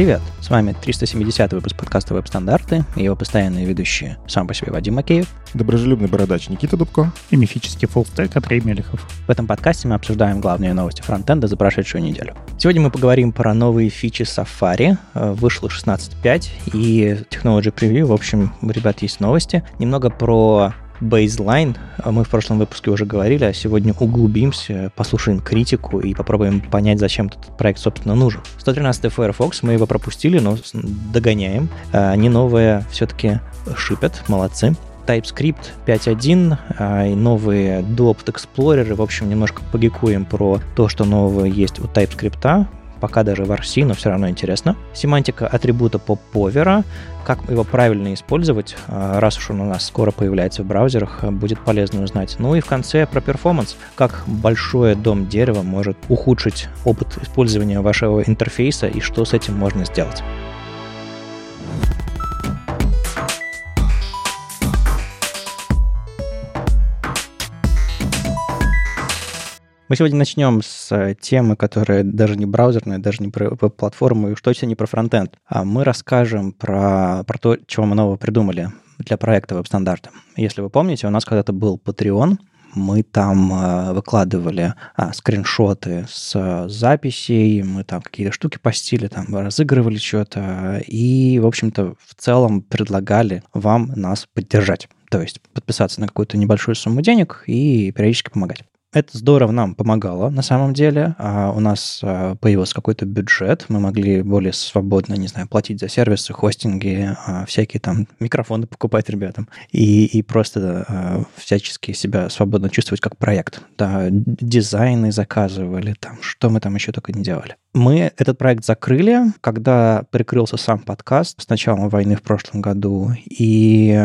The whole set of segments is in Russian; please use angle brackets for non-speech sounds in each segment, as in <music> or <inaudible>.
Привет! С вами 370 выпуск подкаста «Веб-стандарты» и его постоянные ведущие сам по себе Вадим Макеев, доброжелюбный бородач Никита Дубко и мифический фуллстек Андрей Мелехов. В этом подкасте мы обсуждаем главные новости фронтенда за прошедшую неделю. Сегодня мы поговорим про новые фичи Safari. Вышло 16.5 и Technology Preview. В общем, ребят, есть новости. Немного про Baseline. Мы в прошлом выпуске уже говорили, а сегодня углубимся, послушаем критику и попробуем понять, зачем этот проект, собственно, нужен. 113 Firefox, мы его пропустили, но догоняем. Они новые все-таки шипят, молодцы. TypeScript 5.1 а, и новые Duopt Explorer. В общем, немножко погикуем про то, что нового есть у TypeScript пока даже в RC, но все равно интересно. Семантика атрибута поповера, как его правильно использовать, а, раз уж он у нас скоро появляется в браузерах, будет полезно узнать. Ну и в конце про перформанс, как большое дом дерева может ухудшить опыт использования вашего интерфейса и что с этим можно сделать. Мы сегодня начнем с э, темы, которая даже не браузерная, даже не про платформу, и уж точно не про фронтенд. А мы расскажем про, про то, чего мы нового придумали для проекта веб-стандарта. Если вы помните, у нас когда-то был Patreon, мы там э, выкладывали а, скриншоты с записей, мы там какие-то штуки постили, там разыгрывали что-то, и, в общем-то, в целом предлагали вам нас поддержать. То есть подписаться на какую-то небольшую сумму денег и периодически помогать. Это здорово нам помогало на самом деле. А у нас а, появился какой-то бюджет, мы могли более свободно, не знаю, платить за сервисы, хостинги, а, всякие там микрофоны покупать ребятам и, и просто а, всячески себя свободно чувствовать как проект. Да, дизайны заказывали, там, что мы там еще только не делали. Мы этот проект закрыли, когда прикрылся сам подкаст с началом войны в прошлом году, и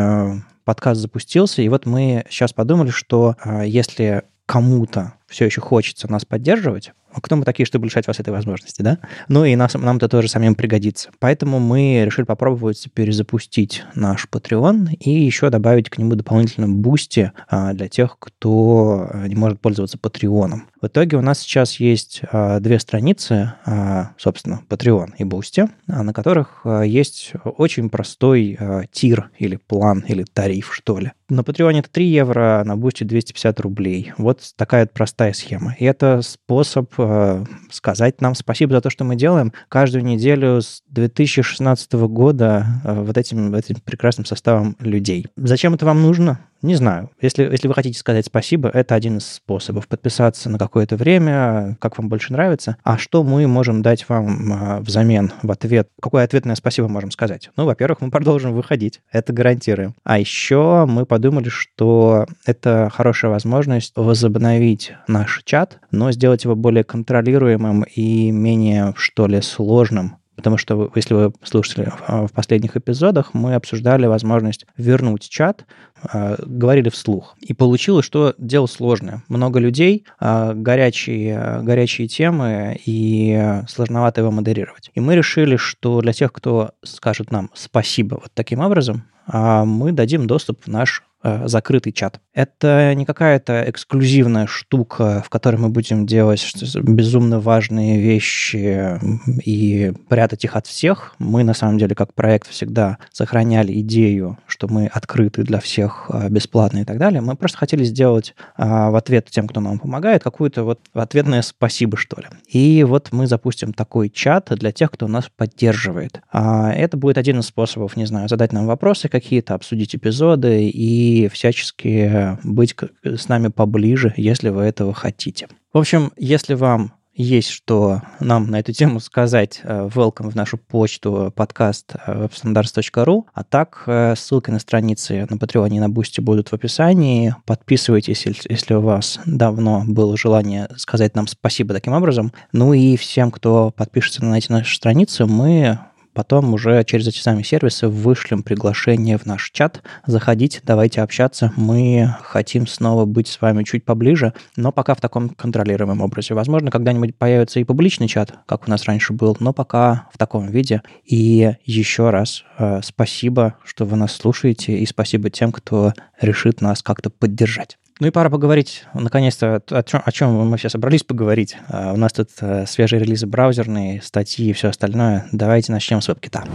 подкаст запустился, и вот мы сейчас подумали, что если кому-то все еще хочется нас поддерживать, а кто мы такие, чтобы лишать вас этой возможности, да? Ну и нас, нам это тоже самим пригодится. Поэтому мы решили попробовать перезапустить наш Patreon и еще добавить к нему дополнительно Boosty а, для тех, кто не может пользоваться Patreon. В итоге у нас сейчас есть а, две страницы, а, собственно, Patreon и Boosty, а, на которых а, есть очень простой а, tier или план или тариф, что ли. На Patreon это 3 евро, на Boosty 250 рублей. Вот такая простая схема. И это способ а, сказать нам спасибо за то, что мы делаем каждую неделю с 2016 года а, вот этим, этим прекрасным составом людей. Зачем это вам нужно? Не знаю. Если, если вы хотите сказать спасибо, это один из способов. Подписаться на какое-то время, как вам больше нравится. А что мы можем дать вам а, взамен, в ответ? Какое ответное спасибо можем сказать? Ну, во-первых, мы продолжим выходить. Это гарантируем. А еще мы подумали, что это хорошая возможность возобновить наш чат, но сделать его более контролируемым и менее, что ли, сложным Потому что, если вы слушали в последних эпизодах, мы обсуждали возможность вернуть чат, а, говорили вслух. И получилось, что дело сложное. Много людей, а, горячие, горячие темы, и сложновато его модерировать. И мы решили, что для тех, кто скажет нам спасибо вот таким образом, а, мы дадим доступ в наш закрытый чат. Это не какая-то эксклюзивная штука, в которой мы будем делать безумно важные вещи и прятать их от всех. Мы, на самом деле, как проект всегда сохраняли идею, что мы открыты для всех э, бесплатно и так далее. Мы просто хотели сделать э, в ответ тем, кто нам помогает, какую-то вот ответное спасибо, что ли. И вот мы запустим такой чат для тех, кто нас поддерживает. А это будет один из способов, не знаю, задать нам вопросы какие-то, обсудить эпизоды и всячески быть с нами поближе, если вы этого хотите. В общем, если вам есть что нам на эту тему сказать, э, welcome в нашу почту подкаст э, webstandards.ru, а так э, ссылки на страницы на Patreon и на Boosty будут в описании. Подписывайтесь, если у вас давно было желание сказать нам спасибо таким образом. Ну и всем, кто подпишется на эти наши страницы, мы Потом уже через эти сами сервисы вышлем приглашение в наш чат. Заходите, давайте общаться. Мы хотим снова быть с вами чуть поближе, но пока в таком контролируемом образе. Возможно, когда-нибудь появится и публичный чат, как у нас раньше был, но пока в таком виде. И еще раз э, спасибо, что вы нас слушаете, и спасибо тем, кто решит нас как-то поддержать. Ну и пора поговорить, наконец-то, о чем, о чем мы все собрались поговорить. Uh, у нас тут uh, свежие релизы браузерные, статьи и все остальное. Давайте начнем с WebKit.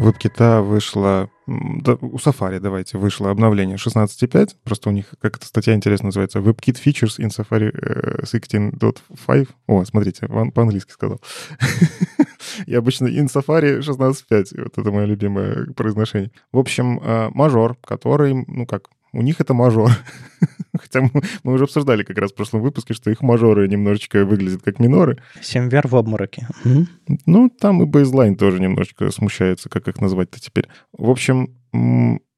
WebKit вышла у Safari, давайте, вышло обновление 16.5. Просто у них, как эта статья интересно называется, WebKit Features in Safari 16.5. Э, О, смотрите, по-английски сказал. <laughs> Я обычно in Safari 16.5. Вот это мое любимое произношение. В общем, э, мажор, который, ну как, у них это мажор. <laughs> Хотя мы, мы уже обсуждали как раз в прошлом выпуске, что их мажоры немножечко выглядят как миноры. Семвер в обмороке. Ну, там и бейзлайн тоже немножечко смущается, как их назвать-то теперь. В общем,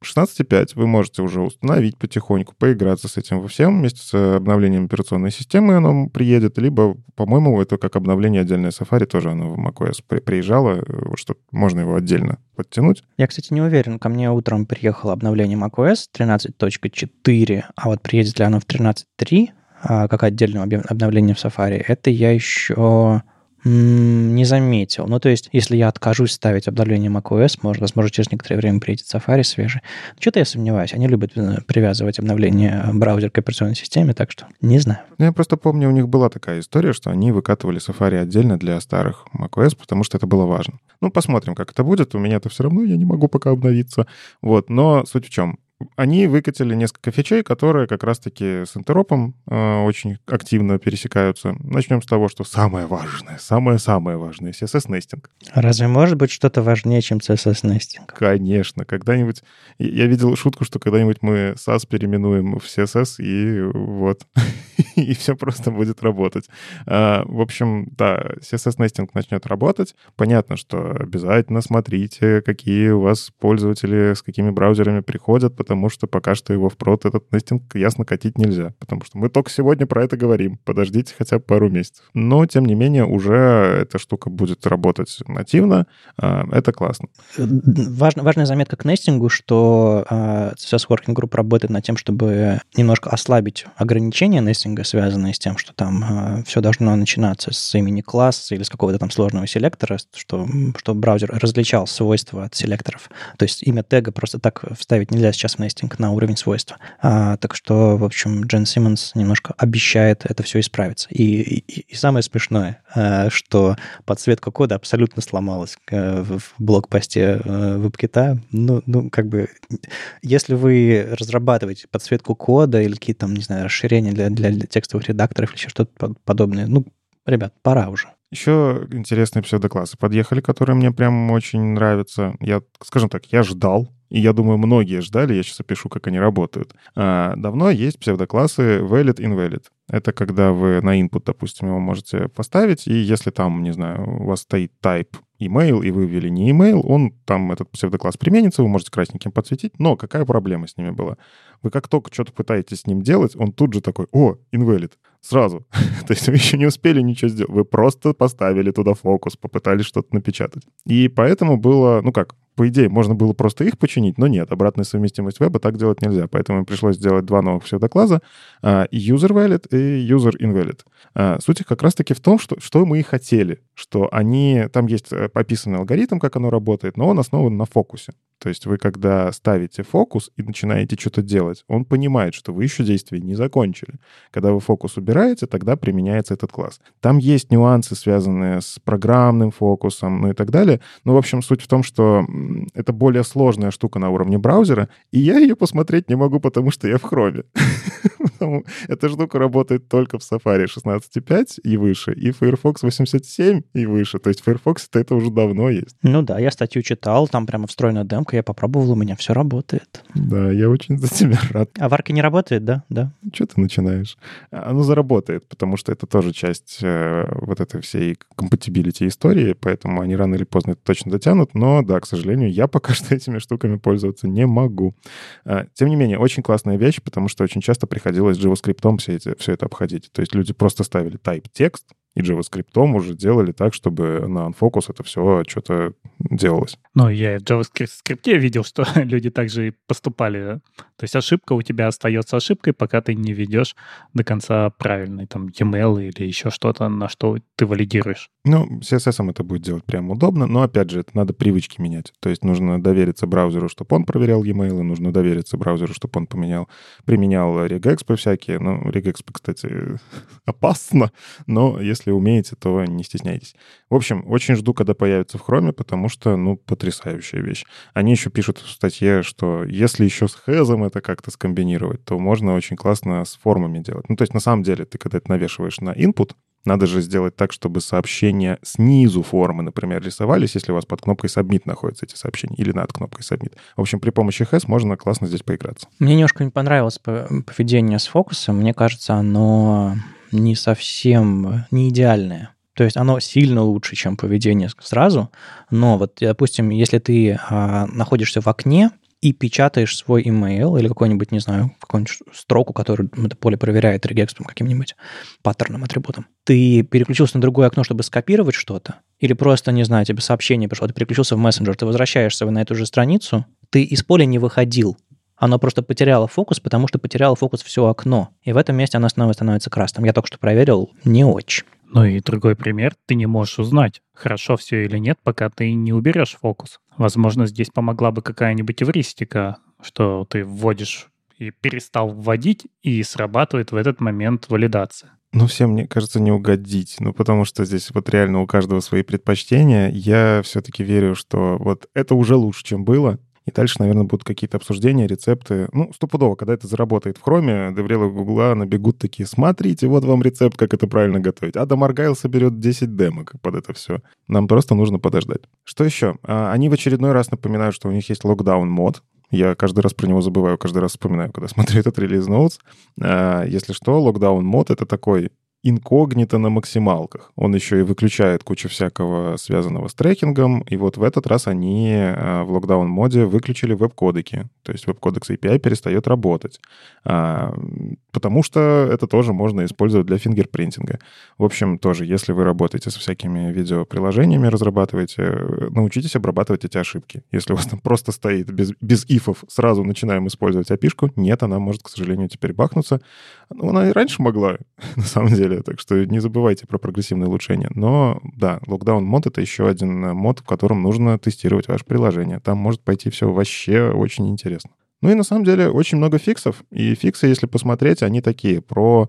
16.5 вы можете уже установить потихоньку, поиграться с этим во всем вместе с обновлением операционной системы оно приедет, либо, по-моему, это как обновление отдельное Safari, тоже оно в macOS приезжало, что можно его отдельно подтянуть. Я, кстати, не уверен. Ко мне утром приехало обновление macOS 13.4, а вот приедет ли оно в 13.3, а, как отдельное обновление в Safari, это я еще не заметил. Ну, то есть, если я откажусь ставить обновление macOS, может, возможно, через некоторое время приедет Safari свежий. Что-то я сомневаюсь. Они любят э, привязывать обновление браузера к операционной системе, так что не знаю. Ну, я просто помню, у них была такая история, что они выкатывали Safari отдельно для старых macOS, потому что это было важно. Ну, посмотрим, как это будет. У меня это все равно, я не могу пока обновиться. Вот, но суть в чем? Они выкатили несколько фичей, которые как раз-таки с интеропом э, очень активно пересекаются. Начнем с того, что самое важное, самое-самое важное — CSS-нестинг. Разве может быть что-то важнее, чем CSS-нестинг? Конечно. Когда-нибудь... Я видел шутку, что когда-нибудь мы SAS переименуем в CSS, и вот, <laughs> и все просто будет работать. А, в общем, да, CSS-нестинг начнет работать. Понятно, что обязательно смотрите, какие у вас пользователи с какими браузерами приходят, потому что пока что его в прод этот нестинг ясно катить нельзя, потому что мы только сегодня про это говорим. Подождите хотя бы пару месяцев. Но, тем не менее, уже эта штука будет работать нативно. А, это классно. Важно, важная заметка к нестингу, что uh, сейчас Working Group работает над тем, чтобы немножко ослабить ограничения нестинга, связанные с тем, что там uh, все должно начинаться с имени класса или с какого-то там сложного селектора, что, чтобы браузер различал свойства от селекторов. То есть имя тега просто так вставить нельзя сейчас нестинг на уровень свойства. А, так что, в общем, Джен Симмонс немножко обещает это все исправиться. И, и, и самое смешное, а, что подсветка кода абсолютно сломалась а, в блокпосте а, WebKit. Ну, ну, как бы, если вы разрабатываете подсветку кода или какие-то там, не знаю, расширения для, для, текстовых редакторов или что-то подобное, ну, ребят, пора уже. Еще интересные псевдоклассы подъехали, которые мне прям очень нравятся. Я, скажем так, я ждал и я думаю, многие ждали, я сейчас опишу, как они работают. А, давно есть псевдоклассы valid invalid. Это когда вы на input, допустим, его можете поставить, и если там, не знаю, у вас стоит type email, и вы ввели не email, он там, этот псевдокласс применится, вы можете красненьким подсветить, но какая проблема с ними была? Вы как только что-то пытаетесь с ним делать, он тут же такой, о, invalid, сразу. <laughs> То есть вы еще не успели ничего сделать, вы просто поставили туда фокус, попытались что-то напечатать. И поэтому было, ну как, по идее, можно было просто их починить, но нет, обратная совместимость веба так делать нельзя. Поэтому пришлось сделать два новых псевдокласса, uh, user valid и user invalid. Uh, суть их как раз-таки в том, что, что мы и хотели, что они, там есть э, описанный алгоритм, как оно работает, но он основан на фокусе. То есть вы, когда ставите фокус и начинаете что-то делать, он понимает, что вы еще действие не закончили. Когда вы фокус убираете, тогда применяется этот класс. Там есть нюансы, связанные с программным фокусом, ну и так далее. Но, в общем, суть в том, что это более сложная штука на уровне браузера, и я ее посмотреть не могу, потому что я в хроме. <laughs> Эта штука работает только в Safari 16.5 и выше, и Firefox 87 и выше. То есть Firefox это уже давно есть. Ну да, я статью читал, там прямо встроена демка, я попробовал, у меня все работает. Да, я очень за тебя <laughs> рад. А варка не работает, да? Да. Что ты начинаешь? Оно заработает, потому что это тоже часть э, вот этой всей компатибилити истории, поэтому они рано или поздно это точно дотянут, но да, к сожалению, я пока <laughs> что этими штуками пользоваться не могу. А, тем не менее, очень классная вещь, потому что очень часто приходилось JavaScript все, эти, все это обходить. То есть люди просто ставили type текст, и JavaScript уже делали так, чтобы на Unfocus это все что-то делалось. Ну, я в JavaScript видел, что <laughs> люди также и поступали. То есть ошибка у тебя остается ошибкой, пока ты не ведешь до конца правильный там e-mail или еще что-то, на что ты валидируешь. Ну, CSS это будет делать прям удобно, но, опять же, это надо привычки менять. То есть нужно довериться браузеру, чтобы он проверял e-mail, нужно довериться браузеру, чтобы он поменял, применял регэкспы всякие. Ну, регэкспы, кстати, <laughs> опасно, но если умеете, то не стесняйтесь. В общем, очень жду, когда появится в Chrome, потому что, ну, потрясающая вещь. Они еще пишут в статье, что если еще с хэзом это как-то скомбинировать, то можно очень классно с формами делать. Ну, то есть, на самом деле, ты когда это навешиваешь на input, надо же сделать так, чтобы сообщения снизу формы, например, рисовались, если у вас под кнопкой Submit находятся эти сообщения, или над кнопкой Submit. В общем, при помощи HES можно классно здесь поиграться. Мне немножко не понравилось поведение с фокусом. Мне кажется, оно не совсем не идеальное. То есть оно сильно лучше, чем поведение сразу. Но вот, допустим, если ты а, находишься в окне, и печатаешь свой email или какой-нибудь, не знаю, какую-нибудь строку, которую это поле проверяет регекспом каким-нибудь паттерном, атрибутом. Ты переключился на другое окно, чтобы скопировать что-то, или просто, не знаю, тебе сообщение пришло, ты переключился в мессенджер, ты возвращаешься на эту же страницу, ты из поля не выходил, оно просто потеряло фокус, потому что потеряло фокус все окно. И в этом месте оно снова становится красным. Я только что проверил, не очень. Ну и другой пример, ты не можешь узнать, хорошо все или нет, пока ты не уберешь фокус. Возможно, здесь помогла бы какая-нибудь эвристика, что ты вводишь и перестал вводить, и срабатывает в этот момент валидация. Ну, всем, мне кажется, не угодить. Ну, потому что здесь вот реально у каждого свои предпочтения. Я все-таки верю, что вот это уже лучше, чем было. И дальше, наверное, будут какие-то обсуждения, рецепты. Ну, стопудово, когда это заработает в хроме, деврелы Гугла набегут такие, смотрите, вот вам рецепт, как это правильно готовить. Адам Аргайл соберет 10 демок под это все. Нам просто нужно подождать. Что еще? А, они в очередной раз напоминают, что у них есть локдаун мод, я каждый раз про него забываю, каждый раз вспоминаю, когда <laughs> смотрю этот релиз ноутс. Если что, локдаун мод — это такой инкогнито на максималках. Он еще и выключает кучу всякого связанного с трекингом, и вот в этот раз они э, в локдаун-моде выключили веб-кодеки, то есть веб-кодекс API перестает работать, а, потому что это тоже можно использовать для фингерпринтинга. В общем, тоже, если вы работаете со всякими видеоприложениями, разрабатываете, э, научитесь обрабатывать эти ошибки. Если у вас там просто стоит без, без ифов, сразу начинаем использовать api нет, она может, к сожалению, теперь бахнуться. Ну, она и раньше могла, <laughs> на самом деле, далее. Так что не забывайте про прогрессивное улучшение. Но да, Lockdown мод — это еще один мод, в котором нужно тестировать ваше приложение. Там может пойти все вообще очень интересно. Ну и на самом деле очень много фиксов. И фиксы, если посмотреть, они такие про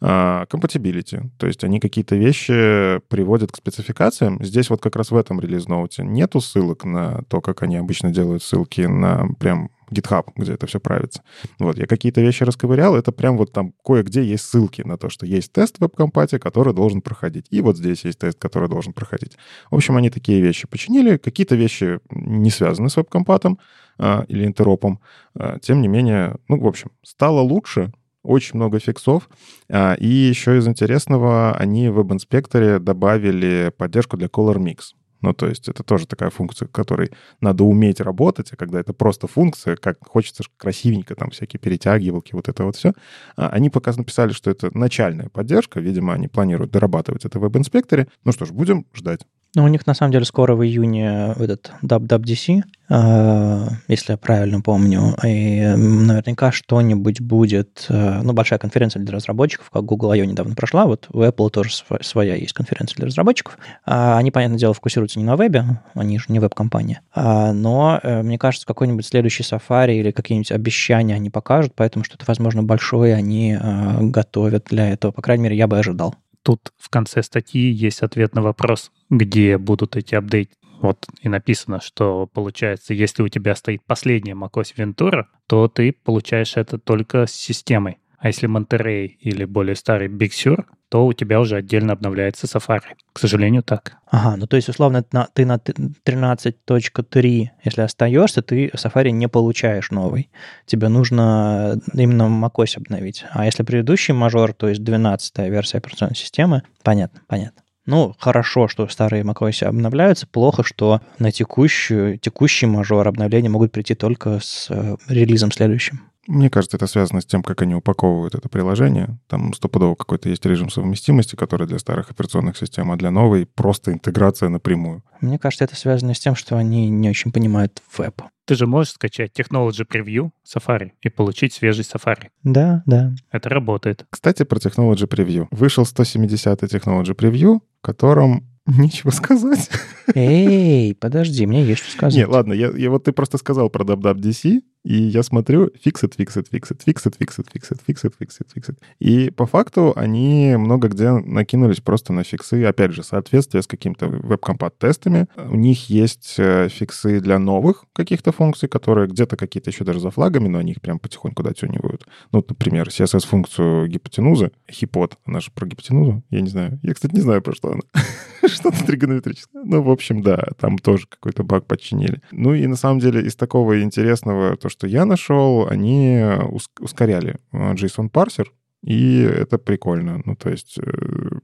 compatibility. То есть они какие-то вещи приводят к спецификациям. Здесь вот как раз в этом релиз-ноуте нету ссылок на то, как они обычно делают ссылки на прям GitHub, где это все правится. Вот, я какие-то вещи расковырял, это прям вот там кое-где есть ссылки на то, что есть тест в WebCompate, который должен проходить. И вот здесь есть тест, который должен проходить. В общем, они такие вещи починили. Какие-то вещи не связаны с WebCompate а, или интеропом. А, тем не менее, ну, в общем, стало лучше, очень много фиксов. А, и еще из интересного, они в веб-инспекторе добавили поддержку для Color Mix. Ну, то есть это тоже такая функция, которой надо уметь работать, а когда это просто функция, как хочется красивенько, там всякие перетягивалки, вот это вот все. А они пока написали, что это начальная поддержка, видимо, они планируют дорабатывать это в веб-инспекторе. Ну что ж, будем ждать. Ну, у них на самом деле скоро в июне этот WWDC, э, если я правильно помню, и наверняка что-нибудь будет, э, ну, большая конференция для разработчиков, как Google I.O. недавно прошла, вот у Apple тоже своя есть конференция для разработчиков. А они, понятное дело, фокусируются не на вебе, они же не веб-компания, а, но, э, мне кажется, какой-нибудь следующий Safari или какие-нибудь обещания они покажут, поэтому что-то, возможно, большое они готовят для этого. По крайней мере, я бы ожидал. Тут в конце статьи есть ответ на вопрос, где будут эти апдейты. Вот и написано, что получается, если у тебя стоит последняя macOS Ventura, то ты получаешь это только с системой. А если Monterey или более старый Big Sur, то у тебя уже отдельно обновляется Safari. К сожалению, так. Ага, ну то есть, условно, ты на 13.3, если остаешься, ты Safari не получаешь новый. Тебе нужно именно macOS обновить. А если предыдущий мажор, то есть 12 версия операционной системы, понятно, понятно. Ну, хорошо, что старые macOS обновляются, плохо, что на текущую, текущий мажор обновления могут прийти только с э, релизом следующим. Мне кажется, это связано с тем, как они упаковывают это приложение. Там стопудово какой-то есть режим совместимости, который для старых операционных систем, а для новой просто интеграция напрямую. Мне кажется, это связано с тем, что они не очень понимают веб. Ты же можешь скачать Technology Preview Safari и получить свежий Safari. Да, да. Это работает. Кстати, про Technology Preview. Вышел 170-й Technology Preview, в котором <laughs> Нечего сказать. Эй, подожди, мне есть что сказать. Нет, ладно, я, я вот ты просто сказал про DubDubDC, и я смотрю, fixed, fixed, fixed, fixed, fixed, fixed, fixed, fixed, fixed. И по факту они много где накинулись просто на фиксы, опять же, соответствие с какими-то веб-compat-тестами. У них есть э, фиксы для новых каких-то функций, которые где-то какие-то еще даже за флагами, но они их прям потихоньку дотюнивают. Ну, например, CSS-функцию гипотенузы, хипот, она же про гипотенузу, я не знаю. Я, кстати, не знаю, про что она. <laughs> Что-то тригонометрическое. Ну, в общем, да, там тоже какой-то баг подчинили. Ну и на самом деле из такого интересного, то, что я нашел, они ускоряли э, JSON-парсер, и это прикольно. Ну, то есть э,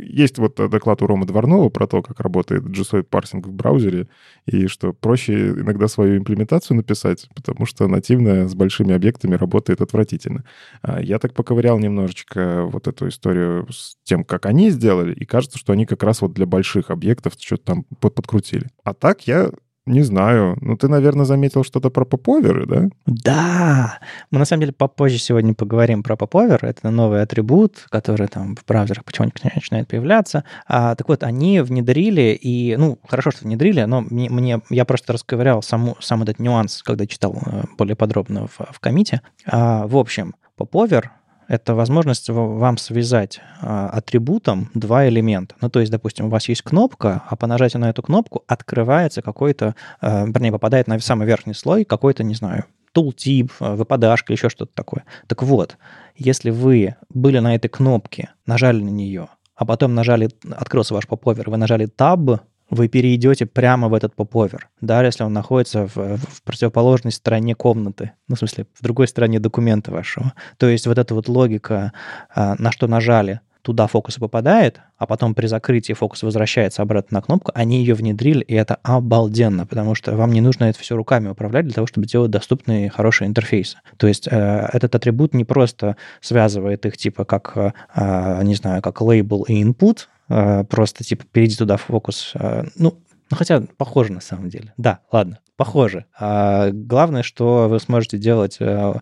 есть вот доклад у Ромы Дворнова про то, как работает JSON парсинг в браузере, и что проще иногда свою имплементацию написать, потому что нативная с большими объектами работает отвратительно. А я так поковырял немножечко вот эту историю с тем, как они сделали, и кажется, что они как раз вот для больших объектов что-то там подкрутили. А так я не знаю. Ну, ты, наверное, заметил что-то про поповеры, да? Да! Мы, на самом деле, попозже сегодня поговорим про поповер. Это новый атрибут, который там в браузерах потихоньку начинает появляться. А, так вот, они внедрили, и, ну, хорошо, что внедрили, но мне, мне я просто расковырял саму, сам этот нюанс, когда читал э, более подробно в, в комите. А, в общем, поповер это возможность вам связать а, атрибутом два элемента. Ну, то есть, допустим, у вас есть кнопка, а по нажатию на эту кнопку открывается какой-то, а, вернее, попадает на самый верхний слой какой-то, не знаю, тултип, а, выпадашка, еще что-то такое. Так вот, если вы были на этой кнопке, нажали на нее, а потом нажали, открылся ваш поповер, вы нажали Tab, вы перейдете прямо в этот поповер, даже если он находится в, в противоположной стороне комнаты, ну, в смысле, в другой стороне документа вашего. То есть вот эта вот логика, а, на что нажали, туда фокус попадает, а потом при закрытии фокус возвращается обратно на кнопку, они ее внедрили, и это обалденно, потому что вам не нужно это все руками управлять для того, чтобы делать доступные хорошие интерфейсы. То есть э, этот атрибут не просто связывает их типа как, э, не знаю, как лейбл и input, просто типа перейди туда в фокус. Э, ну, ну, хотя похоже на самом деле. Да, ладно, похоже. А главное, что вы сможете делать э,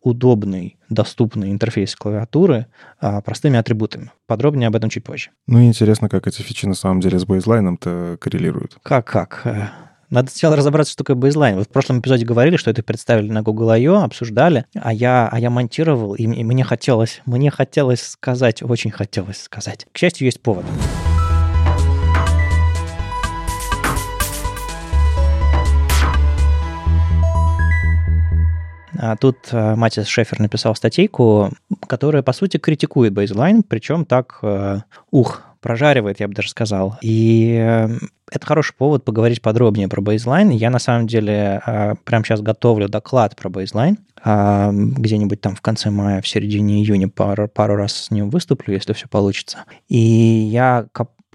удобный, доступный интерфейс клавиатуры простыми атрибутами. Подробнее об этом чуть позже. Ну, интересно, как эти фичи на самом деле с бейзлайном-то коррелируют. Как-как? Надо сначала разобраться, что такое бейзлайн. Вот в прошлом эпизоде говорили, что это представили на Google I.O., обсуждали, а я, а я монтировал, и, и мне хотелось, мне хотелось сказать, очень хотелось сказать. К счастью, есть повод. А тут э, Матис Шефер написал статейку, которая, по сути, критикует бейзлайн, причем так, э, ух, прожаривает, я бы даже сказал. И э, это хороший повод поговорить подробнее про бейзлайн. Я, на самом деле, э, прямо сейчас готовлю доклад про бейзлайн. Э, где-нибудь там в конце мая, в середине июня пару, пару раз с ним выступлю, если все получится. И я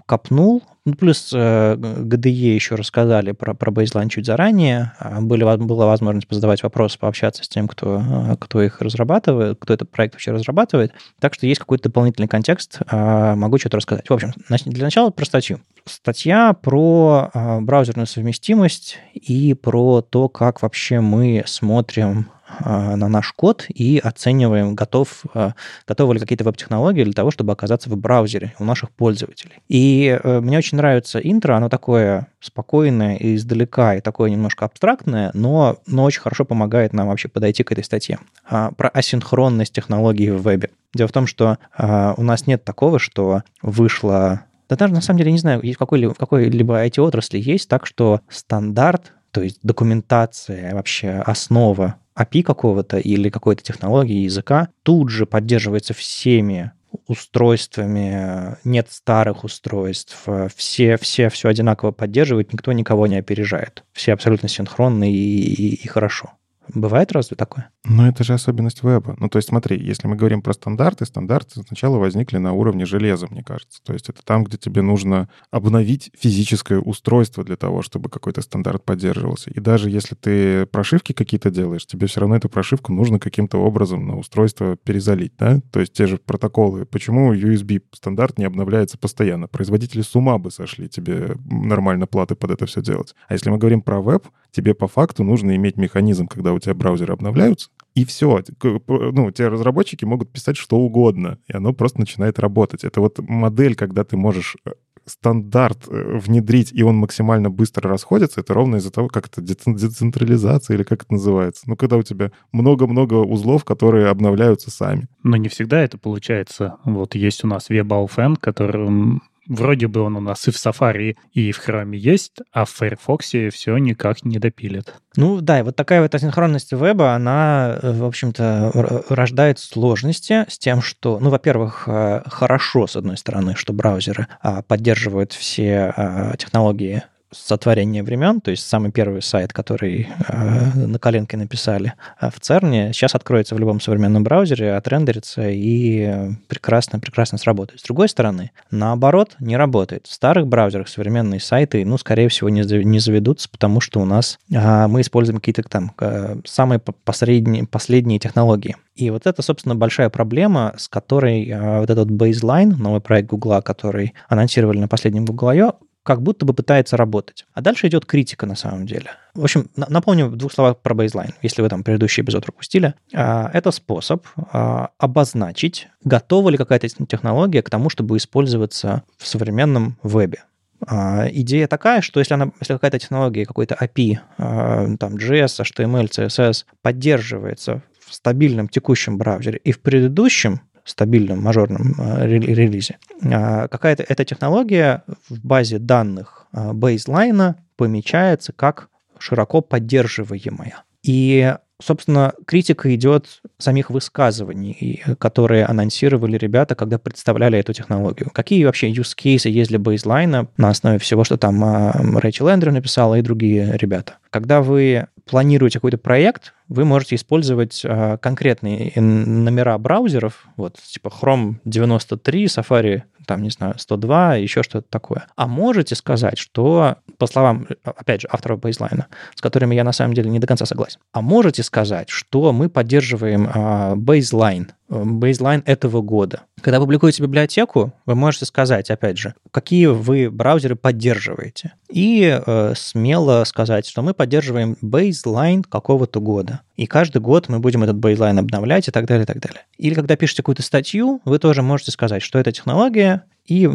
копнул ну, плюс э, GDE еще рассказали про, про бейзлайн чуть заранее. А, были, была возможность позадавать вопросы, пообщаться с тем, кто, э, кто их разрабатывает, кто этот проект вообще разрабатывает. Так что есть какой-то дополнительный контекст, а, могу что-то рассказать. В общем, для начала про статью. Статья про а, браузерную совместимость и про то, как вообще мы смотрим на наш код и оцениваем, готов, а, готовы ли какие-то веб-технологии для того, чтобы оказаться в браузере у наших пользователей. И э, мне очень нравится интро, оно такое спокойное и издалека, и такое немножко абстрактное, но, но очень хорошо помогает нам вообще подойти к этой статье. А, про асинхронность технологий в вебе. Дело в том, что у нас нет такого, что вышло да даже на самом деле не знаю, в какой-либо, в какой-либо IT-отрасли есть так, что стандарт, то есть документация, вообще основа API какого-то или какой-то технологии языка тут же поддерживается всеми устройствами, нет старых устройств, все, все все одинаково поддерживают, никто никого не опережает. Все абсолютно синхронны и, и, и хорошо. Бывает разве такое? Ну, это же особенность веба. Ну, то есть смотри, если мы говорим про стандарты, стандарты сначала возникли на уровне железа, мне кажется. То есть это там, где тебе нужно обновить физическое устройство для того, чтобы какой-то стандарт поддерживался. И даже если ты прошивки какие-то делаешь, тебе все равно эту прошивку нужно каким-то образом на устройство перезалить, да? То есть те же протоколы. Почему USB стандарт не обновляется постоянно? Производители с ума бы сошли тебе нормально платы под это все делать. А если мы говорим про веб, тебе по факту нужно иметь механизм, когда у тебя браузеры обновляются, и все. Ну, те разработчики могут писать что угодно, и оно просто начинает работать. Это вот модель, когда ты можешь э, стандарт э, внедрить, и он максимально быстро расходится, это ровно из-за того, как это децентрализация или как это называется. Ну, когда у тебя много-много узлов, которые обновляются сами. Но не всегда это получается. Вот есть у нас WebAuthn, который Вроде бы он у нас и в Safari, и в Chrome есть, а в Firefox все никак не допилит. Ну да, и вот такая вот асинхронность веба, она, э, в общем-то, рождает сложности с тем, что, ну, во-первых, э, хорошо, с одной стороны, что браузеры а, поддерживают все а, технологии сотворения времен, то есть самый первый сайт, который э, на коленке написали э, в ЦЕРНе, сейчас откроется в любом современном браузере, отрендерится и прекрасно-прекрасно сработает. С другой стороны, наоборот, не работает. В старых браузерах современные сайты, ну, скорее всего, не, не заведутся, потому что у нас э, мы используем какие-то там э, самые последние, последние технологии. И вот это, собственно, большая проблема, с которой э, вот этот baseline, новый проект Гугла, который анонсировали на последнем Google I.O., как будто бы пытается работать. А дальше идет критика на самом деле. В общем, напомню в двух словах про бейзлайн, если вы там предыдущий эпизод пропустили. А, это способ а, обозначить, готова ли какая-то технология к тому, чтобы использоваться в современном вебе. А, идея такая, что если, она, если какая-то технология, какой-то API, там JS, HTML, CSS поддерживается в стабильном текущем браузере и в предыдущем стабильном мажорном э, релизе. А, какая-то эта технология в базе данных бейзлайна помечается как широко поддерживаемая. И собственно, критика идет самих высказываний, которые анонсировали ребята, когда представляли эту технологию. Какие вообще use cases есть для бейзлайна на основе всего, что там а, Рэйчел Эндрю написала и другие ребята. Когда вы планируете какой-то проект, вы можете использовать а, конкретные номера браузеров, вот, типа Chrome 93, Safari, там, не знаю, 102, еще что-то такое. А можете сказать, что, по словам, опять же, авторов бейзлайна, с которыми я на самом деле не до конца согласен, а можете сказать, что мы поддерживаем а, бейзлайн, бейзлайн этого года. Когда публикуете библиотеку, вы можете сказать, опять же, какие вы браузеры поддерживаете. И э, смело сказать, что мы поддерживаем бейзлайн какого-то года. И каждый год мы будем этот бейзлайн обновлять и так далее, и так далее. Или когда пишете какую-то статью, вы тоже можете сказать, что это технология, и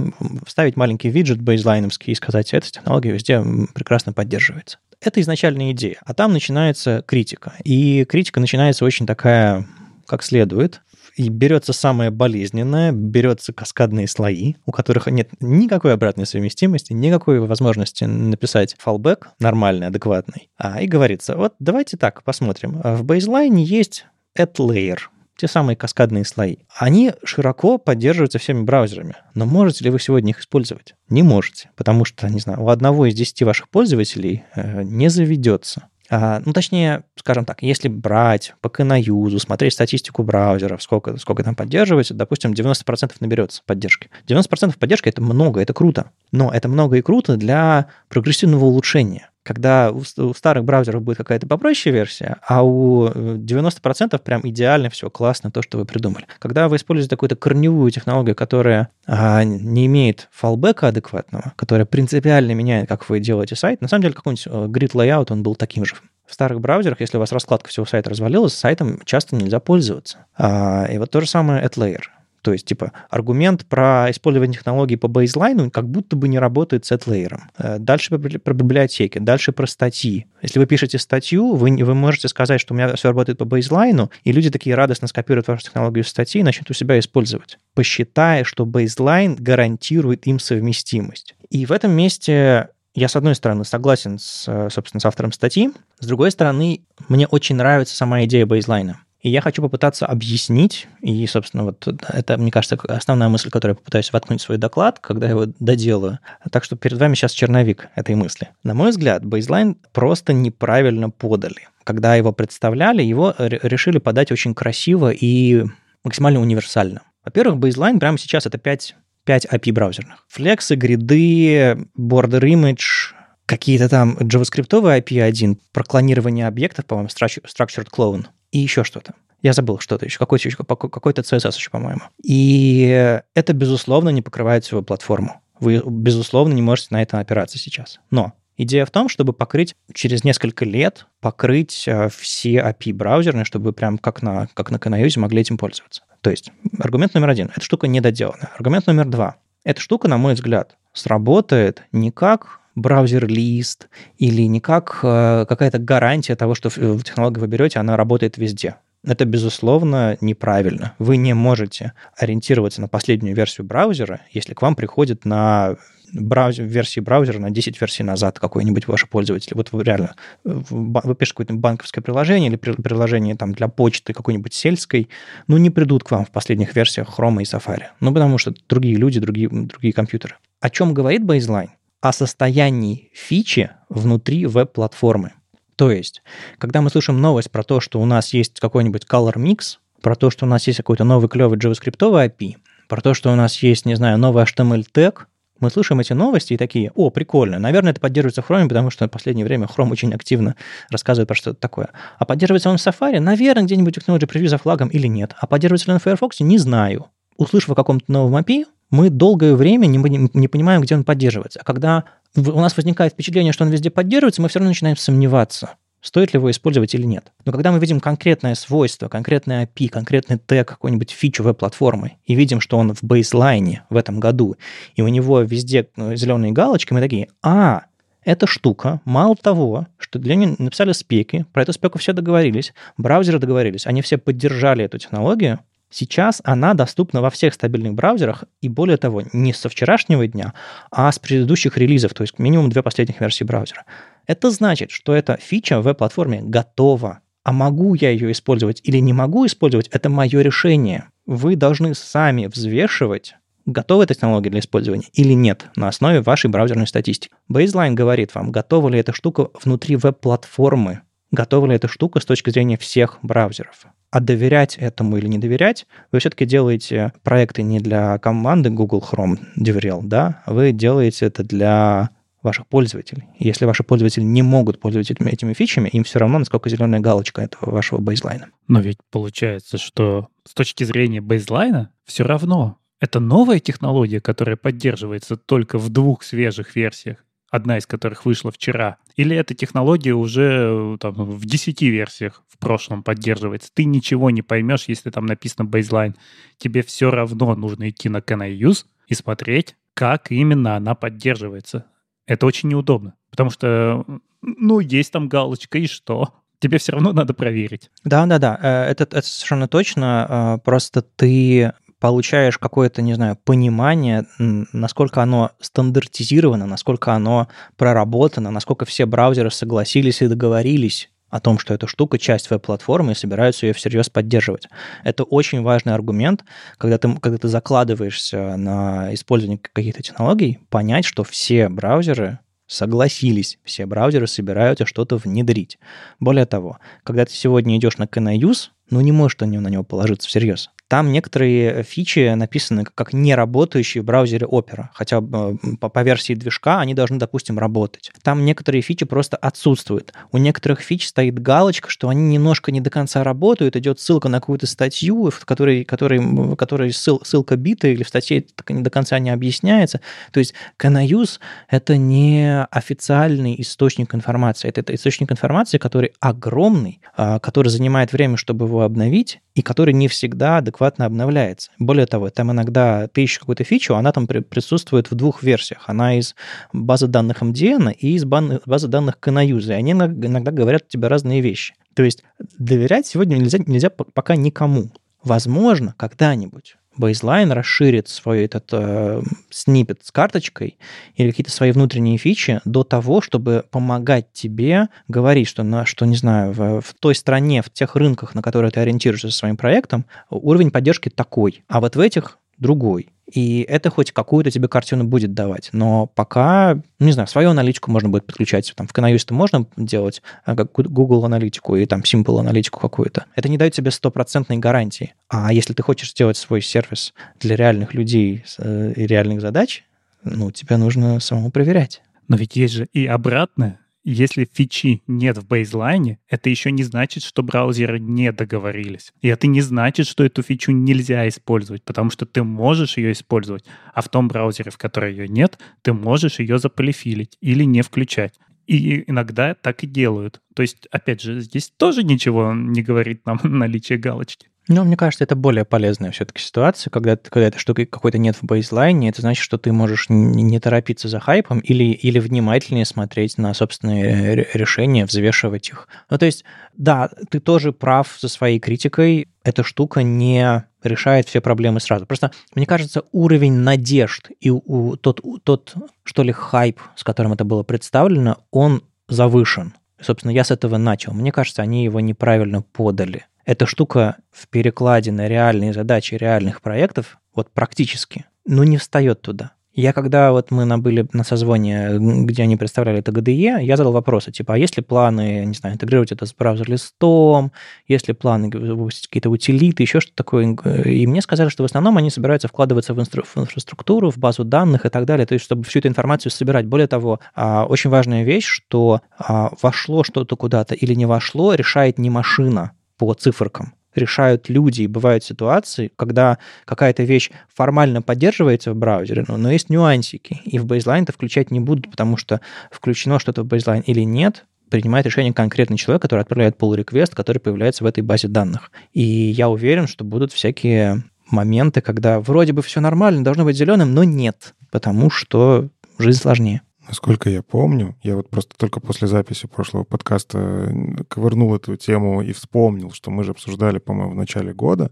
вставить маленький виджет бейзлайновский и сказать, эта технология везде прекрасно поддерживается. Это изначальная идея. А там начинается критика. И критика начинается очень такая как следует и берется самое болезненное, берется каскадные слои, у которых нет никакой обратной совместимости, никакой возможности написать фалбэк нормальный, адекватный. А, и говорится, вот давайте так посмотрим. В бейзлайне есть add layer, те самые каскадные слои. Они широко поддерживаются всеми браузерами. Но можете ли вы сегодня их использовать? Не можете, потому что, не знаю, у одного из десяти ваших пользователей э, не заведется. А, ну, точнее, скажем так, если брать ПК на юзу, смотреть статистику браузеров, сколько, сколько там поддерживается, допустим, 90% наберется поддержки. 90% поддержки — это много, это круто. Но это много и круто для прогрессивного улучшения когда у, старых браузеров будет какая-то попроще версия, а у 90% прям идеально все, классно то, что вы придумали. Когда вы используете какую-то корневую технологию, которая а, не имеет фалбека адекватного, которая принципиально меняет, как вы делаете сайт, на самом деле какой-нибудь э, grid layout, он был таким же. В старых браузерах, если у вас раскладка всего сайта развалилась, сайтом часто нельзя пользоваться. А, и вот то же самое AdLayer. То есть, типа, аргумент про использование технологий по бейзлайну как будто бы не работает с AdLayer. Э, дальше про, библиотеки, дальше про статьи. Если вы пишете статью, вы, вы можете сказать, что у меня все работает по бейзлайну, и люди такие радостно скопируют вашу технологию статьи и начнут у себя использовать, посчитая, что бейзлайн гарантирует им совместимость. И в этом месте я, с одной стороны, согласен, с, собственно, с автором статьи. С другой стороны, мне очень нравится сама идея бейзлайна. И я хочу попытаться объяснить, и, собственно, вот это, мне кажется, основная мысль, которую я попытаюсь воткнуть в свой доклад, когда я его доделаю. Так что перед вами сейчас черновик этой мысли. На мой взгляд, бейзлайн просто неправильно подали. Когда его представляли, его решили подать очень красиво и максимально универсально. Во-первых, бейзлайн прямо сейчас это 5, 5 API браузерных. Флексы, гриды, border image, какие-то там JavaScript API 1, про клонирование объектов, по-моему, structured clone и еще что-то. Я забыл что-то еще, какой-то, какой-то CSS еще, по-моему. И это, безусловно, не покрывает всю платформу. Вы, безусловно, не можете на это опираться сейчас. Но идея в том, чтобы покрыть через несколько лет, покрыть э, все API браузерные, чтобы прям как на, как на Canаюзе могли этим пользоваться. То есть аргумент номер один. Эта штука недоделанная. Аргумент номер два. Эта штука, на мой взгляд, сработает не как браузер-лист или не как э, какая-то гарантия того, что в технологию вы берете, она работает везде. Это, безусловно, неправильно. Вы не можете ориентироваться на последнюю версию браузера, если к вам приходит на браузер, версии браузера на 10 версий назад какой-нибудь ваш пользователь. Вот вы реально, вы пишете какое-то банковское приложение или приложение там для почты какой-нибудь сельской, ну, не придут к вам в последних версиях Chrome и Safari. Ну, потому что другие люди, другие, другие компьютеры. О чем говорит Baseline? О состоянии фичи внутри веб-платформы. То есть, когда мы слышим новость про то, что у нас есть какой-нибудь color mix, про то, что у нас есть какой-то новый клевый JavaScript API, про то, что у нас есть, не знаю, новый HTML тег, мы слышим эти новости и такие, о, прикольно, наверное, это поддерживается в Chrome, потому что в последнее время Chrome очень активно рассказывает про что-то такое. А поддерживается он в Safari? Наверное, где-нибудь в Technology Preview за флагом или нет. А поддерживается ли он в Firefox? Не знаю. Услышав о каком-то новом API, мы долгое время не, не понимаем, где он поддерживается. А когда у нас возникает впечатление, что он везде поддерживается, мы все равно начинаем сомневаться стоит ли его использовать или нет. Но когда мы видим конкретное свойство, конкретное API, конкретный тег какой-нибудь фичу веб-платформы, и видим, что он в бейслайне в этом году, и у него везде ну, зеленые галочки, мы такие, а, эта штука, мало того, что для нее написали спеки, про эту спеку все договорились, браузеры договорились, они все поддержали эту технологию, Сейчас она доступна во всех стабильных браузерах, и более того, не со вчерашнего дня, а с предыдущих релизов, то есть минимум две последних версии браузера. Это значит, что эта фича в веб-платформе готова. А могу я ее использовать или не могу использовать, это мое решение. Вы должны сами взвешивать, готова эта технология для использования или нет на основе вашей браузерной статистики. Baseline говорит вам, готова ли эта штука внутри веб-платформы, готова ли эта штука с точки зрения всех браузеров. А доверять этому или не доверять, вы все-таки делаете проекты не для команды Google Chrome DevRel, да, вы делаете это для ваших пользователей. Если ваши пользователи не могут пользоваться этими, этими фичами, им все равно, насколько зеленая галочка этого вашего бейзлайна. Но ведь получается, что с точки зрения бейзлайна все равно это новая технология, которая поддерживается только в двух свежих версиях, одна из которых вышла вчера, или эта технология уже там, в 10 версиях в прошлом поддерживается. Ты ничего не поймешь, если там написано baseline. Тебе все равно нужно идти на Can I Use и смотреть, как именно она поддерживается. Это очень неудобно, потому что, ну, есть там галочка, и что? Тебе все равно надо проверить. Да, да, да, это, это совершенно точно. Э, просто ты получаешь какое-то, не знаю, понимание, насколько оно стандартизировано, насколько оно проработано, насколько все браузеры согласились и договорились о том, что эта штука часть веб-платформы и собираются ее всерьез поддерживать. Это очень важный аргумент, когда ты, когда ты закладываешься на использование каких-то технологий, понять, что все браузеры согласились, все браузеры собираются что-то внедрить. Более того, когда ты сегодня идешь на CanIUse, ну не можешь ты на него положиться всерьез. Там некоторые фичи написаны как не работающие в браузере Opera, хотя э, по, версии движка они должны, допустим, работать. Там некоторые фичи просто отсутствуют. У некоторых фич стоит галочка, что они немножко не до конца работают, идет ссылка на какую-то статью, в которой, которой, которой ссыл, ссылка бита или в статье так до конца не объясняется. То есть Canayuse — это не официальный источник информации, это, это источник информации, который огромный, а, который занимает время, чтобы его обновить, и который не всегда адекватно обновляется. Более того, там иногда ты ищешь какую-то фичу, она там присутствует в двух версиях. Она из базы данных MDN и из базы данных Canayuse. И они иногда говорят тебе разные вещи. То есть доверять сегодня нельзя, нельзя пока никому. Возможно, когда-нибудь Baseline расширит свой этот э, снипет с карточкой или какие-то свои внутренние фичи до того, чтобы помогать тебе говорить, что, на, что не знаю, в, в той стране, в тех рынках, на которые ты ориентируешься со своим проектом, уровень поддержки такой, а вот в этих другой. И это хоть какую-то тебе картину будет давать. Но пока, не знаю, свою аналитику можно будет подключать. Там в Canvas можно делать а, как Google аналитику и там Simple аналитику какую-то. Это не дает тебе стопроцентной гарантии. А если ты хочешь сделать свой сервис для реальных людей э, и реальных задач, ну, тебе нужно самому проверять. Но ведь есть же и обратное если фичи нет в бейзлайне, это еще не значит, что браузеры не договорились. И это не значит, что эту фичу нельзя использовать, потому что ты можешь ее использовать, а в том браузере, в котором ее нет, ты можешь ее заполифилить или не включать. И иногда так и делают. То есть, опять же, здесь тоже ничего не говорит нам <laughs> наличие галочки. Ну, мне кажется, это более полезная все-таки ситуация, когда, когда этой штуки какой-то нет в бейслайне, это значит, что ты можешь не торопиться за хайпом или, или внимательнее смотреть на собственные решения, взвешивать их. Ну, то есть, да, ты тоже прав со своей критикой, эта штука не решает все проблемы сразу. Просто, мне кажется, уровень надежд и у, тот, тот, что ли, хайп, с которым это было представлено, он завышен. Собственно, я с этого начал. Мне кажется, они его неправильно подали эта штука в перекладе на реальные задачи реальных проектов, вот практически, ну не встает туда. Я когда вот мы на были на созвоне, где они представляли это GDE, я задал вопросы, типа, а есть ли планы, не знаю, интегрировать это с браузер-листом, есть ли планы выпустить какие-то утилиты, еще что-то такое. И мне сказали, что в основном они собираются вкладываться в, инстру- в инфраструктуру, в базу данных и так далее, то есть чтобы всю эту информацию собирать. Более того, а, очень важная вещь, что а, вошло что-то куда-то или не вошло, решает не машина, по циферкам решают люди, и бывают ситуации, когда какая-то вещь формально поддерживается в браузере, но, но есть нюансики, и в бейзлайн это включать не будут, потому что включено что-то в бейзлайн или нет, принимает решение конкретный человек, который отправляет pull request, который появляется в этой базе данных. И я уверен, что будут всякие моменты, когда вроде бы все нормально, должно быть зеленым, но нет, потому что жизнь сложнее. Насколько я помню, я вот просто только после записи прошлого подкаста ковырнул эту тему и вспомнил, что мы же обсуждали, по-моему, в начале года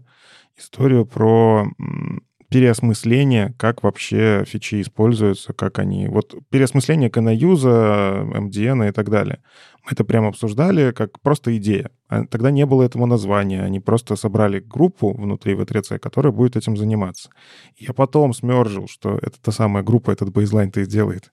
историю про переосмысление, как вообще фичи используются, как они... Вот переосмысление канаюза, MDN и так далее. Мы это прямо обсуждали как просто идея. А тогда не было этого названия. Они просто собрали группу внутри V3C, которая будет этим заниматься. Я потом смержил, что это та самая группа, этот бейзлайн-то и делает.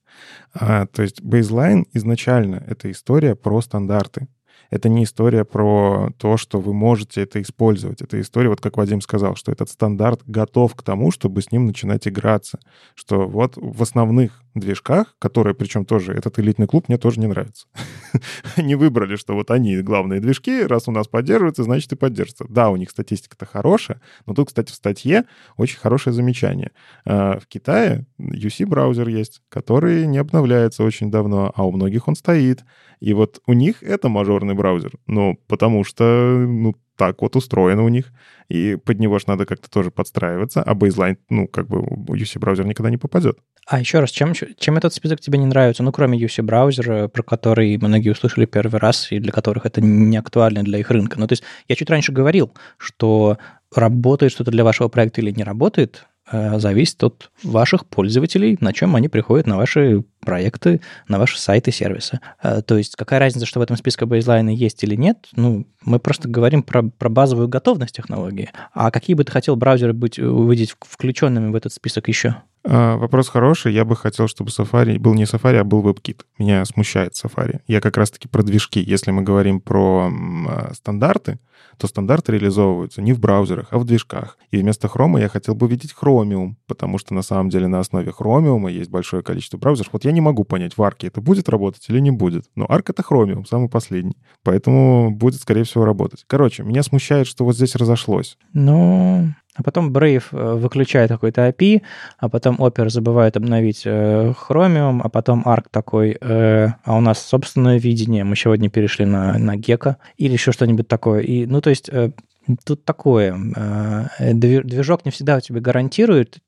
А, то есть бейзлайн изначально — это история про стандарты это не история про то, что вы можете это использовать. Это история, вот как Вадим сказал, что этот стандарт готов к тому, чтобы с ним начинать играться. Что вот в основных движках, которые, причем тоже, этот элитный клуб мне тоже не нравится. <laughs> Они выбрали, что вот они главные движки, раз у нас поддерживаются, значит и поддержатся. Да, у них статистика-то хорошая, но тут, кстати, в статье очень хорошее замечание. А, в Китае UC-браузер есть, который не обновляется очень давно, а у многих он стоит. И вот у них это мажорный браузер. Ну, потому что, ну, так вот устроено у них. И под него же надо как-то тоже подстраиваться, а бейзлайн, ну, как бы UC-браузер никогда не попадет. А еще раз, чем, чем этот список тебе не нравится? Ну, кроме UC-браузера, про который многие услышали первый раз, и для которых это не актуально для их рынка. Ну, то есть я чуть раньше говорил, что работает что-то для вашего проекта или не работает, Э, зависит от ваших пользователей, на чем они приходят на ваши проекты, на ваши сайты, сервисы. Э, то есть какая разница, что в этом списке бейзлайна есть или нет? Ну, мы просто говорим про, про базовую готовность технологии. А какие бы ты хотел браузеры быть, увидеть включенными в этот список еще? А, вопрос хороший. Я бы хотел, чтобы Safari был не Safari, а был WebKit. Меня смущает Safari. Я как раз-таки про движки. Если мы говорим про а, стандарты, то стандарты реализовываются не в браузерах, а в движках. И вместо Chrome я хотел бы видеть Chromium, потому что на самом деле на основе Chromium есть большое количество браузеров. Вот я не могу понять, в Arc это будет работать или не будет. Но Arc — это Chromium, самый последний. Поэтому будет, скорее всего, работать. Короче, меня смущает, что вот здесь разошлось. Ну, а потом Brave э, выключает какой-то API, а потом Opera забывает обновить э, Chromium, а потом Arc такой, э, а у нас собственное видение, мы сегодня перешли на, на Gecko или еще что-нибудь такое. И, ну, то есть э, тут такое, э, движок не всегда у тебя гарантирует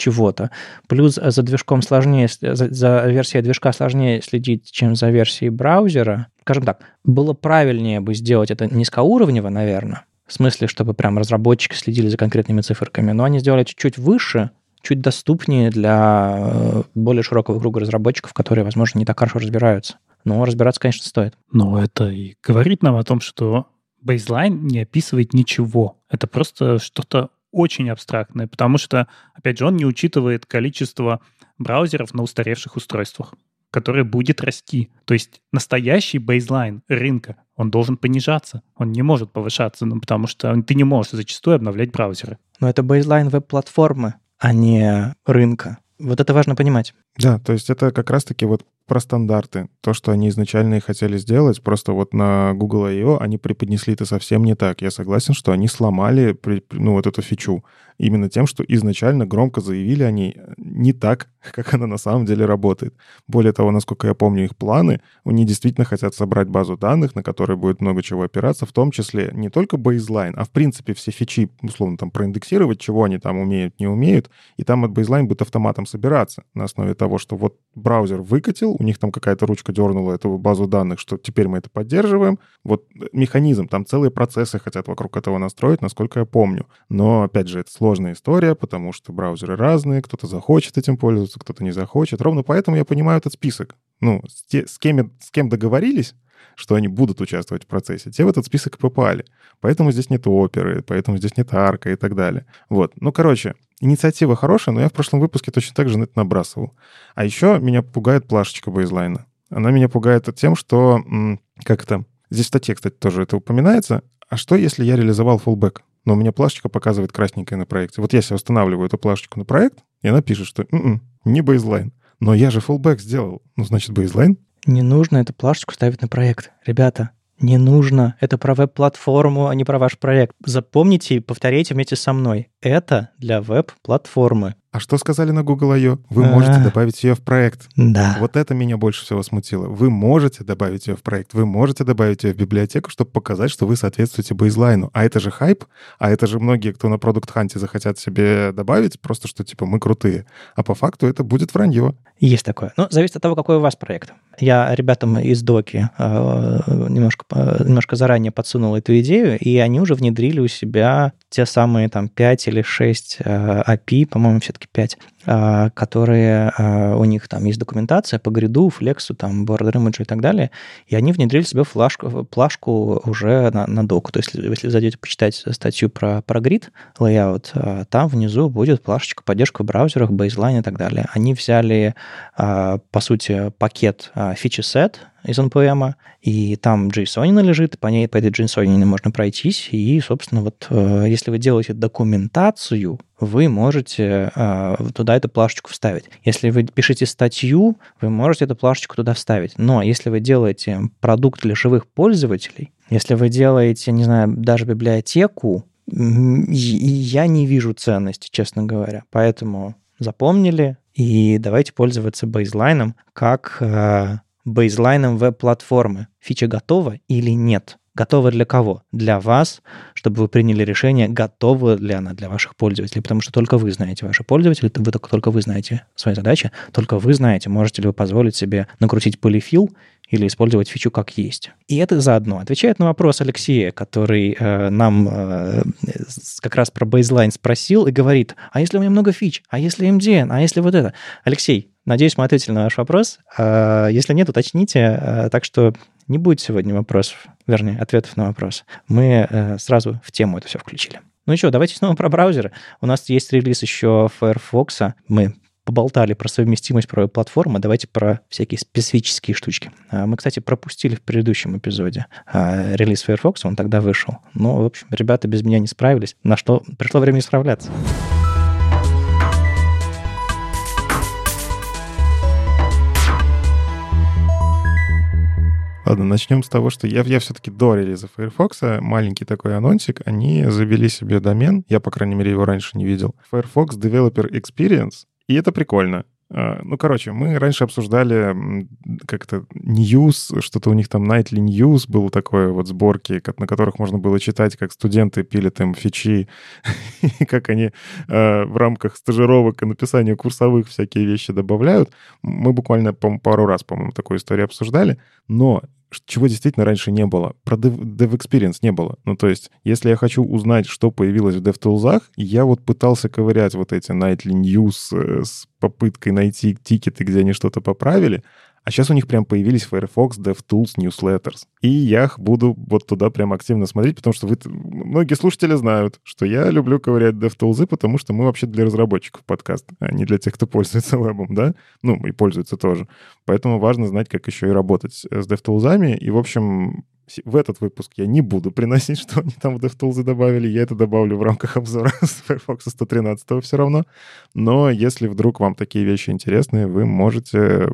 чего-то. Плюс за движком сложнее, за, за версией движка сложнее следить, чем за версией браузера. Скажем так, было правильнее бы сделать это низкоуровнево, наверное, в смысле, чтобы прям разработчики следили за конкретными циферками, но они сделали чуть-чуть выше, чуть доступнее для э, более широкого круга разработчиков, которые, возможно, не так хорошо разбираются. Но разбираться, конечно, стоит. Но это и говорит нам о том, что бейзлайн не описывает ничего. Это просто что-то очень абстрактное, потому что, опять же, он не учитывает количество браузеров на устаревших устройствах которое будет расти. То есть настоящий бейзлайн рынка, он должен понижаться, он не может повышаться, ну, потому что ты не можешь зачастую обновлять браузеры. Но это бейзлайн веб-платформы, а не рынка. Вот это важно понимать. Да, то есть это как раз-таки вот про стандарты. То, что они изначально и хотели сделать, просто вот на Google I.O. они преподнесли это совсем не так. Я согласен, что они сломали ну, вот эту фичу именно тем, что изначально громко заявили они не так, <laughs> как она на самом деле работает. Более того, насколько я помню их планы, они действительно хотят собрать базу данных, на которой будет много чего опираться, в том числе не только бейзлайн, а в принципе все фичи, условно, там проиндексировать, чего они там умеют, не умеют, и там от бейзлайн будет автоматом собираться на основе того, что вот браузер выкатил, у них там какая-то ручка дернула эту базу данных, что теперь мы это поддерживаем. Вот механизм, там целые процессы хотят вокруг этого настроить, насколько я помню. Но, опять же, это сложная история, потому что браузеры разные, кто-то захочет этим пользоваться, кто-то не захочет. Ровно поэтому я понимаю этот список. Ну, с, те, с, кем, с кем договорились, что они будут участвовать в процессе, те в этот список попали. Поэтому здесь нет оперы, поэтому здесь нет арка и так далее. Вот. Ну, короче, инициатива хорошая, но я в прошлом выпуске точно так же на это набрасывал. А еще меня пугает плашечка бейзлайна. Она меня пугает тем, что... Как это? Здесь в статье, кстати, тоже это упоминается. А что, если я реализовал фуллбэк, но у меня плашечка показывает красненькое на проекте? Вот я себе устанавливаю эту плашечку на проект, и она пишет, что М-м, не бейзлайн. Но я же фуллбэк сделал. Ну, значит, бейзлайн? Не нужно эту плашечку ставить на проект. Ребята, не нужно. Это про веб-платформу, а не про ваш проект. Запомните и повторяйте вместе со мной. Это для веб-платформы. А что сказали на Google I.O.? Вы можете а. добавить ее в проект. Да. Вот это меня больше всего смутило. Вы можете добавить ее в проект, вы можете добавить ее в библиотеку, чтобы показать, что вы соответствуете бейзлайну. А это же хайп, а это же многие, кто на продукт ханте захотят себе добавить, просто что типа мы крутые. А по факту это будет вранье. Есть такое. Ну, зависит от того, какой у вас проект. Я ребятам из Доки э, немножко, немножко заранее подсунул эту идею, и они уже внедрили у себя те самые там 5 или 6 э, API, по-моему, все-таки 5, э, которые э, у них там есть документация по гриду, флексу, там, border image и так далее, и они внедрили себе флажку, плашку уже на, на доку. То есть, если зайдете почитать статью про, про грид, layout, там внизу будет плашечка поддержка в браузерах, бейзлайн и так далее. Они взяли, по сути, пакет feature set, из NPM, и там JSON лежит, по, ней, по этой JSON можно пройтись, и, собственно, вот э, если вы делаете документацию, вы можете э, туда эту плашечку вставить. Если вы пишете статью, вы можете эту плашечку туда вставить. Но если вы делаете продукт для живых пользователей, если вы делаете, не знаю, даже библиотеку, я не вижу ценности, честно говоря. Поэтому запомнили, и давайте пользоваться бейзлайном как э, бейзлайном веб-платформы. Фича готова или нет? Готова для кого? Для вас, чтобы вы приняли решение, готова ли она для ваших пользователей, потому что только вы знаете ваши пользователи, вы только, только вы знаете свои задачи, только вы знаете, можете ли вы позволить себе накрутить полифил или использовать фичу как есть. И это заодно отвечает на вопрос Алексея, который э, нам э, как раз про бейзлайн спросил и говорит, а если у меня много фич, а если MDN, а если вот это? Алексей, надеюсь, мы ответили на ваш вопрос. Э, если нет, уточните. Э, так что не будет сегодня вопросов, вернее, ответов на вопрос. Мы э, сразу в тему это все включили. Ну что, давайте снова про браузеры. У нас есть релиз еще Firefox. Мы поболтали про совместимость про платформы, давайте про всякие специфические штучки. А, мы, кстати, пропустили в предыдущем эпизоде а, релиз Firefox, он тогда вышел. Но, в общем, ребята без меня не справились, на что пришло время исправляться. Ладно, начнем с того, что я, я все-таки до релиза Firefox, маленький такой анонсик, они завели себе домен, я, по крайней мере, его раньше не видел, Firefox Developer Experience, и это прикольно. А, ну, короче, мы раньше обсуждали как-то news, что-то у них там nightly news было такое вот сборки, на которых можно было читать, как студенты пилят им фичи, <laughs> как они э, в рамках стажировок и написания курсовых всякие вещи добавляют. Мы буквально, пару раз, по-моему, такую историю обсуждали. Но чего действительно раньше не было. Про Dev, Dev Experience не было. Ну, то есть, если я хочу узнать, что появилось в DevTools, я вот пытался ковырять вот эти Nightly News э, с попыткой найти тикеты, где они что-то поправили, а сейчас у них прям появились Firefox DevTools Newsletters. И я буду вот туда прям активно смотреть, потому что вы, многие слушатели знают, что я люблю ковырять DevTools, потому что мы вообще для разработчиков подкаст, а не для тех, кто пользуется вебом, да? Ну, и пользуется тоже. Поэтому важно знать, как еще и работать с DevTools. И, в общем, в этот выпуск я не буду <laughs> приносить, что они там в DevTools добавили. Я это добавлю в рамках обзора <laughs> с Firefox 113 все равно. Но если вдруг вам такие вещи интересны, вы можете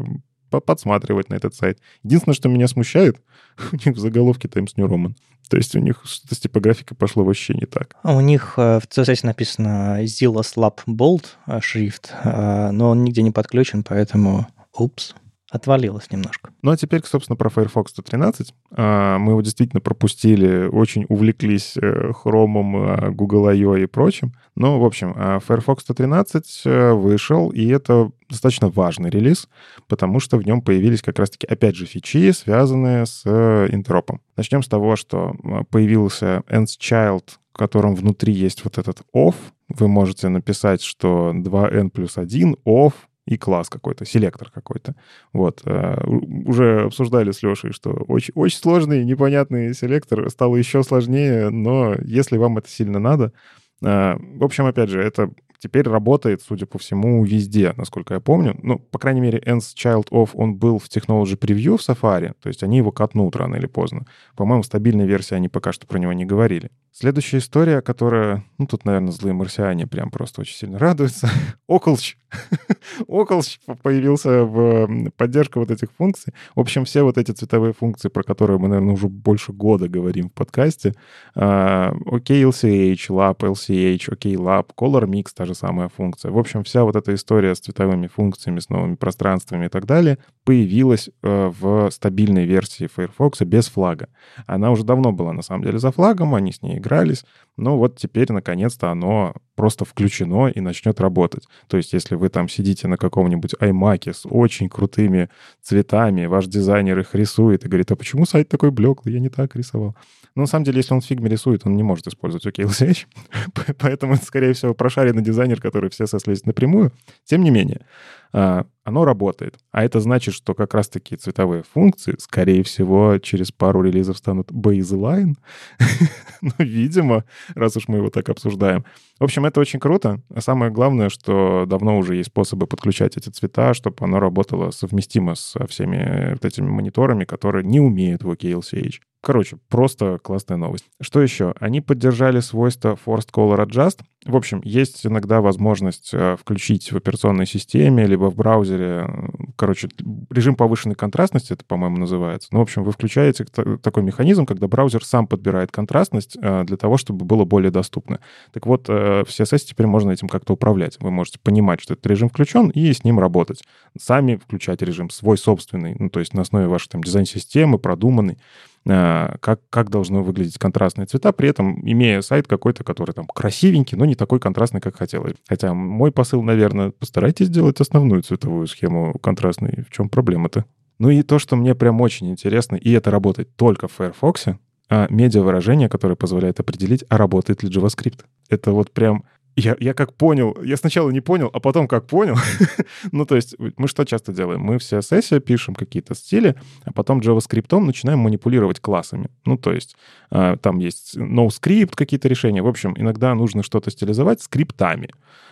подсматривать на этот сайт. Единственное, что меня смущает, <laughs> у них в заголовке Times New Roman. То есть у них что-то с типографикой пошло вообще не так. А у них э, в CSS написано Zillow Lab Bold э, шрифт, э, но он нигде не подключен, поэтому упс отвалилось немножко. Ну а теперь, собственно, про Firefox 113. А, мы его действительно пропустили, очень увлеклись хромом, Google I.O. и прочим. Но, в общем, а, Firefox 113 э, вышел, и это достаточно важный релиз, потому что в нем появились как раз-таки, опять же, фичи, связанные с э, интеропом. Начнем с того, что появился nSchild, в котором внутри есть вот этот off. Вы можете написать, что 2n плюс 1 off, и класс какой-то, селектор какой-то. Вот. Э, уже обсуждали с Лешей, что очень, очень сложный, непонятный селектор стал еще сложнее, но если вам это сильно надо, э, в общем, опять же, это теперь работает, судя по всему, везде, насколько я помню. Ну, по крайней мере, Ends Child Off, он был в Technology Preview в Safari, то есть они его катнут рано или поздно. По-моему, стабильной версии они пока что про него не говорили. Следующая история, которая... Ну, тут, наверное, злые марсиане прям просто очень сильно радуются. <laughs> Околч. <laughs> Околч появился в поддержка вот этих функций. В общем, все вот эти цветовые функции, про которые мы, наверное, уже больше года говорим в подкасте. OKLCH, Lab, LCH, OKLab, Color Mix, та же самая функция. В общем, вся вот эта история с цветовыми функциями, с новыми пространствами и так далее появилась э, в стабильной версии Firefox без флага. Она уже давно была, на самом деле, за флагом, они с ней игрались, но вот теперь, наконец-то, оно просто включено и начнет работать. То есть, если вы там сидите на каком-нибудь iMac с очень крутыми цветами, ваш дизайнер их рисует и говорит, а почему сайт такой блеклый, я не так рисовал. Но на самом деле, если он в фигме рисует, он не может использовать OKLCH, <laughs> поэтому это, скорее всего, прошаренный дизайнер, который все сослезет напрямую. Тем не менее, а, оно работает. А это значит, что как раз-таки цветовые функции, скорее всего, через пару релизов станут baseline. <laughs> ну, видимо, раз уж мы его так обсуждаем. В общем, это очень круто. А самое главное, что давно уже есть способы подключать эти цвета, чтобы оно работало совместимо со всеми вот этими мониторами, которые не умеют в OKLCH. Короче, просто классная новость. Что еще? Они поддержали свойство Forced Color Adjust. В общем, есть иногда возможность э, включить в операционной системе, либо в браузере, короче, режим повышенной контрастности, это, по-моему, называется. Ну, в общем, вы включаете такой механизм, когда браузер сам подбирает контрастность э, для того, чтобы было более доступно. Так вот, э, в CSS теперь можно этим как-то управлять. Вы можете понимать, что этот режим включен, и с ним работать. Сами включать режим свой собственный, ну, то есть на основе вашей там дизайн-системы, продуманный. Как, как должны выглядеть контрастные цвета, при этом имея сайт какой-то, который там красивенький, но не такой контрастный, как хотелось. Хотя мой посыл, наверное, постарайтесь сделать основную цветовую схему контрастной. В чем проблема-то? Ну и то, что мне прям очень интересно, и это работает только в Firefox, а медиа-выражение, которое позволяет определить, а работает ли JavaScript. Это вот прям я, я как понял, я сначала не понял, а потом как понял. <laughs> ну, то есть мы что часто делаем? Мы в CSS пишем какие-то стили, а потом JavaScript начинаем манипулировать классами. Ну, то есть э, там есть NoScript какие-то решения. В общем, иногда нужно что-то стилизовать скриптами.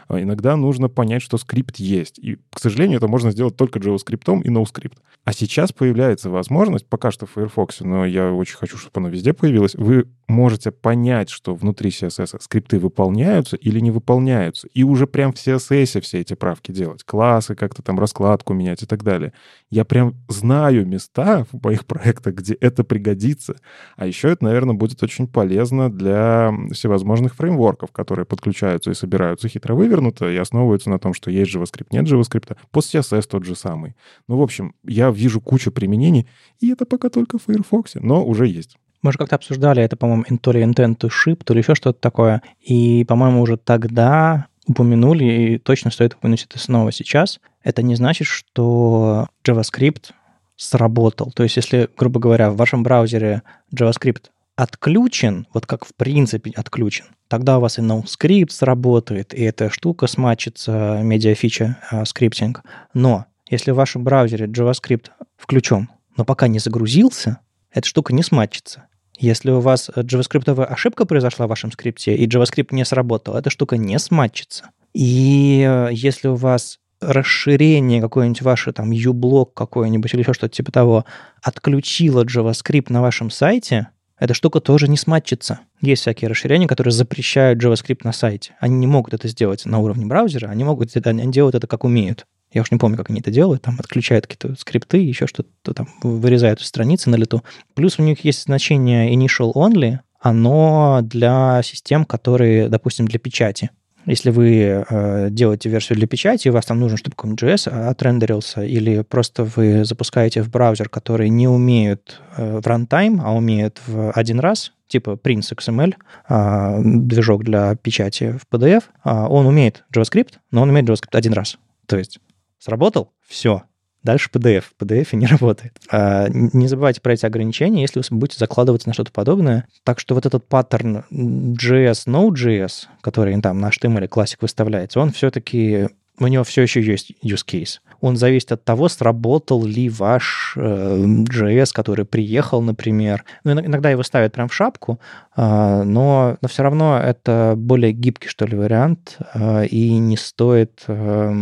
А иногда нужно понять, что скрипт есть. И, к сожалению, это можно сделать только JavaScript и NoScript. А сейчас появляется возможность, пока что в Firefox, но я очень хочу, чтобы оно везде появилось, вы можете понять, что внутри CSS скрипты выполняются или не выполняются. И уже прям в CSS все эти правки делать. Классы, как-то там раскладку менять и так далее. Я прям знаю места <laughs> в моих проектах, где это пригодится. А еще это, наверное, будет очень полезно для всевозможных фреймворков, которые подключаются и собираются хитро вывернуто и основываются на том, что есть JavaScript, нет JavaScript. Пост CSS тот же самый. Ну, в общем, я вижу кучу применений, и это пока только в Firefox, но уже есть. Мы же как-то обсуждали это, по-моему, то ли intent to ship, то ли еще что-то такое. И, по-моему, уже тогда упомянули, и точно стоит упомянуть это снова сейчас. Это не значит, что JavaScript сработал, то есть если, грубо говоря, в вашем браузере JavaScript отключен, вот как в принципе отключен, тогда у вас и NoScript сработает, и эта штука смачится, медиафича э, скриптинг. Но если в вашем браузере JavaScript включен, но пока не загрузился, эта штука не смачится. Если у вас JavaScript ошибка произошла в вашем скрипте, и JavaScript не сработал, эта штука не сматчится. И э, если у вас расширение какое-нибудь ваше, там, uBlock какой-нибудь или еще что-то типа того, отключило JavaScript на вашем сайте, эта штука тоже не сматчится. Есть всякие расширения, которые запрещают JavaScript на сайте. Они не могут это сделать на уровне браузера, они могут это, они делают это как умеют. Я уж не помню, как они это делают, там отключают какие-то скрипты, еще что-то там вырезают из страницы на лету. Плюс у них есть значение initial only, оно для систем, которые, допустим, для печати. Если вы э, делаете версию для печати, у вас там нужен, чтобы какой-нибудь JS отрендерился, или просто вы запускаете в браузер, который не умеет э, в runtime, а умеет в один раз, типа Prince XML, э, движок для печати в PDF, э, он умеет JavaScript, но он умеет JavaScript один раз. То есть сработал, все, Дальше PDF. PDF не <laughs> работает. А, не забывайте про эти ограничения, если вы будете закладываться на что-то подобное. Так что вот этот паттерн JS, Node.js, который там на HTML классик выставляется, он все-таки у него все еще есть use case. Он зависит от того, сработал ли ваш э, JS, который приехал, например. Ну, иногда его ставят прям в шапку, э, но, но все равно это более гибкий, что ли, вариант, э, и не стоит... Э,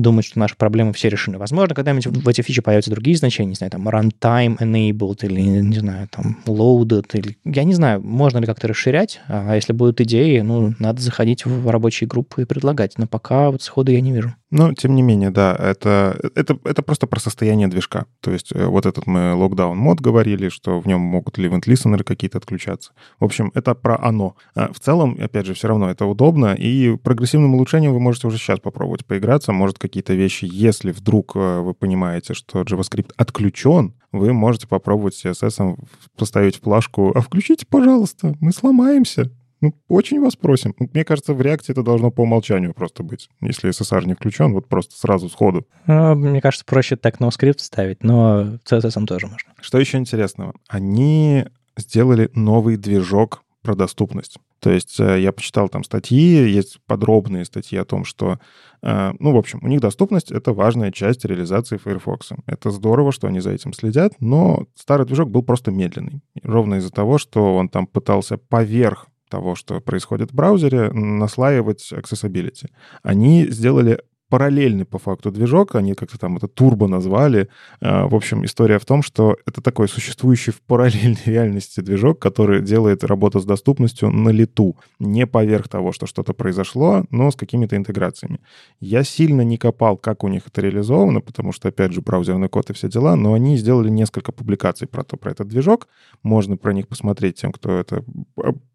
думать, что наши проблемы все решены. Возможно, когда-нибудь в эти фичи появятся другие значения, не знаю, там runtime enabled или, не знаю, там loaded, или... Я не знаю, можно ли как-то расширять, а если будут идеи, ну, надо заходить в рабочие группы и предлагать. Но пока вот сходу я не вижу. Но, тем не менее, да, это, это, это просто про состояние движка. То есть э, вот этот мы локдаун мод говорили, что в нем могут ли listener какие-то отключаться. В общем, это про оно. А в целом, опять же, все равно это удобно, и прогрессивным улучшением вы можете уже сейчас попробовать поиграться. Может, какие-то вещи, если вдруг э, вы понимаете, что JavaScript отключен, вы можете попробовать CSS поставить флажку «А включите, пожалуйста, мы сломаемся». Ну, очень вас просим. Мне кажется, в реакции это должно по умолчанию просто быть. Если SSR не включен, вот просто сразу сходу. Ну, мне кажется, проще так NoScript ставить, но CSS тоже можно. Что еще интересного? Они сделали новый движок про доступность. То есть э, я почитал там статьи, есть подробные статьи о том, что, э, ну, в общем, у них доступность — это важная часть реализации Firefox. Это здорово, что они за этим следят, но старый движок был просто медленный. Ровно из-за того, что он там пытался поверх того, что происходит в браузере, наслаивать accessibility. Они сделали параллельный по факту движок, они как-то там это турбо назвали. А, в общем, история в том, что это такой существующий в параллельной <laughs> реальности движок, который делает работу с доступностью на лету, не поверх того, что что-то произошло, но с какими-то интеграциями. Я сильно не копал, как у них это реализовано, потому что, опять же, браузерный код и все дела, но они сделали несколько публикаций про, то, про этот движок. Можно про них посмотреть тем, кто это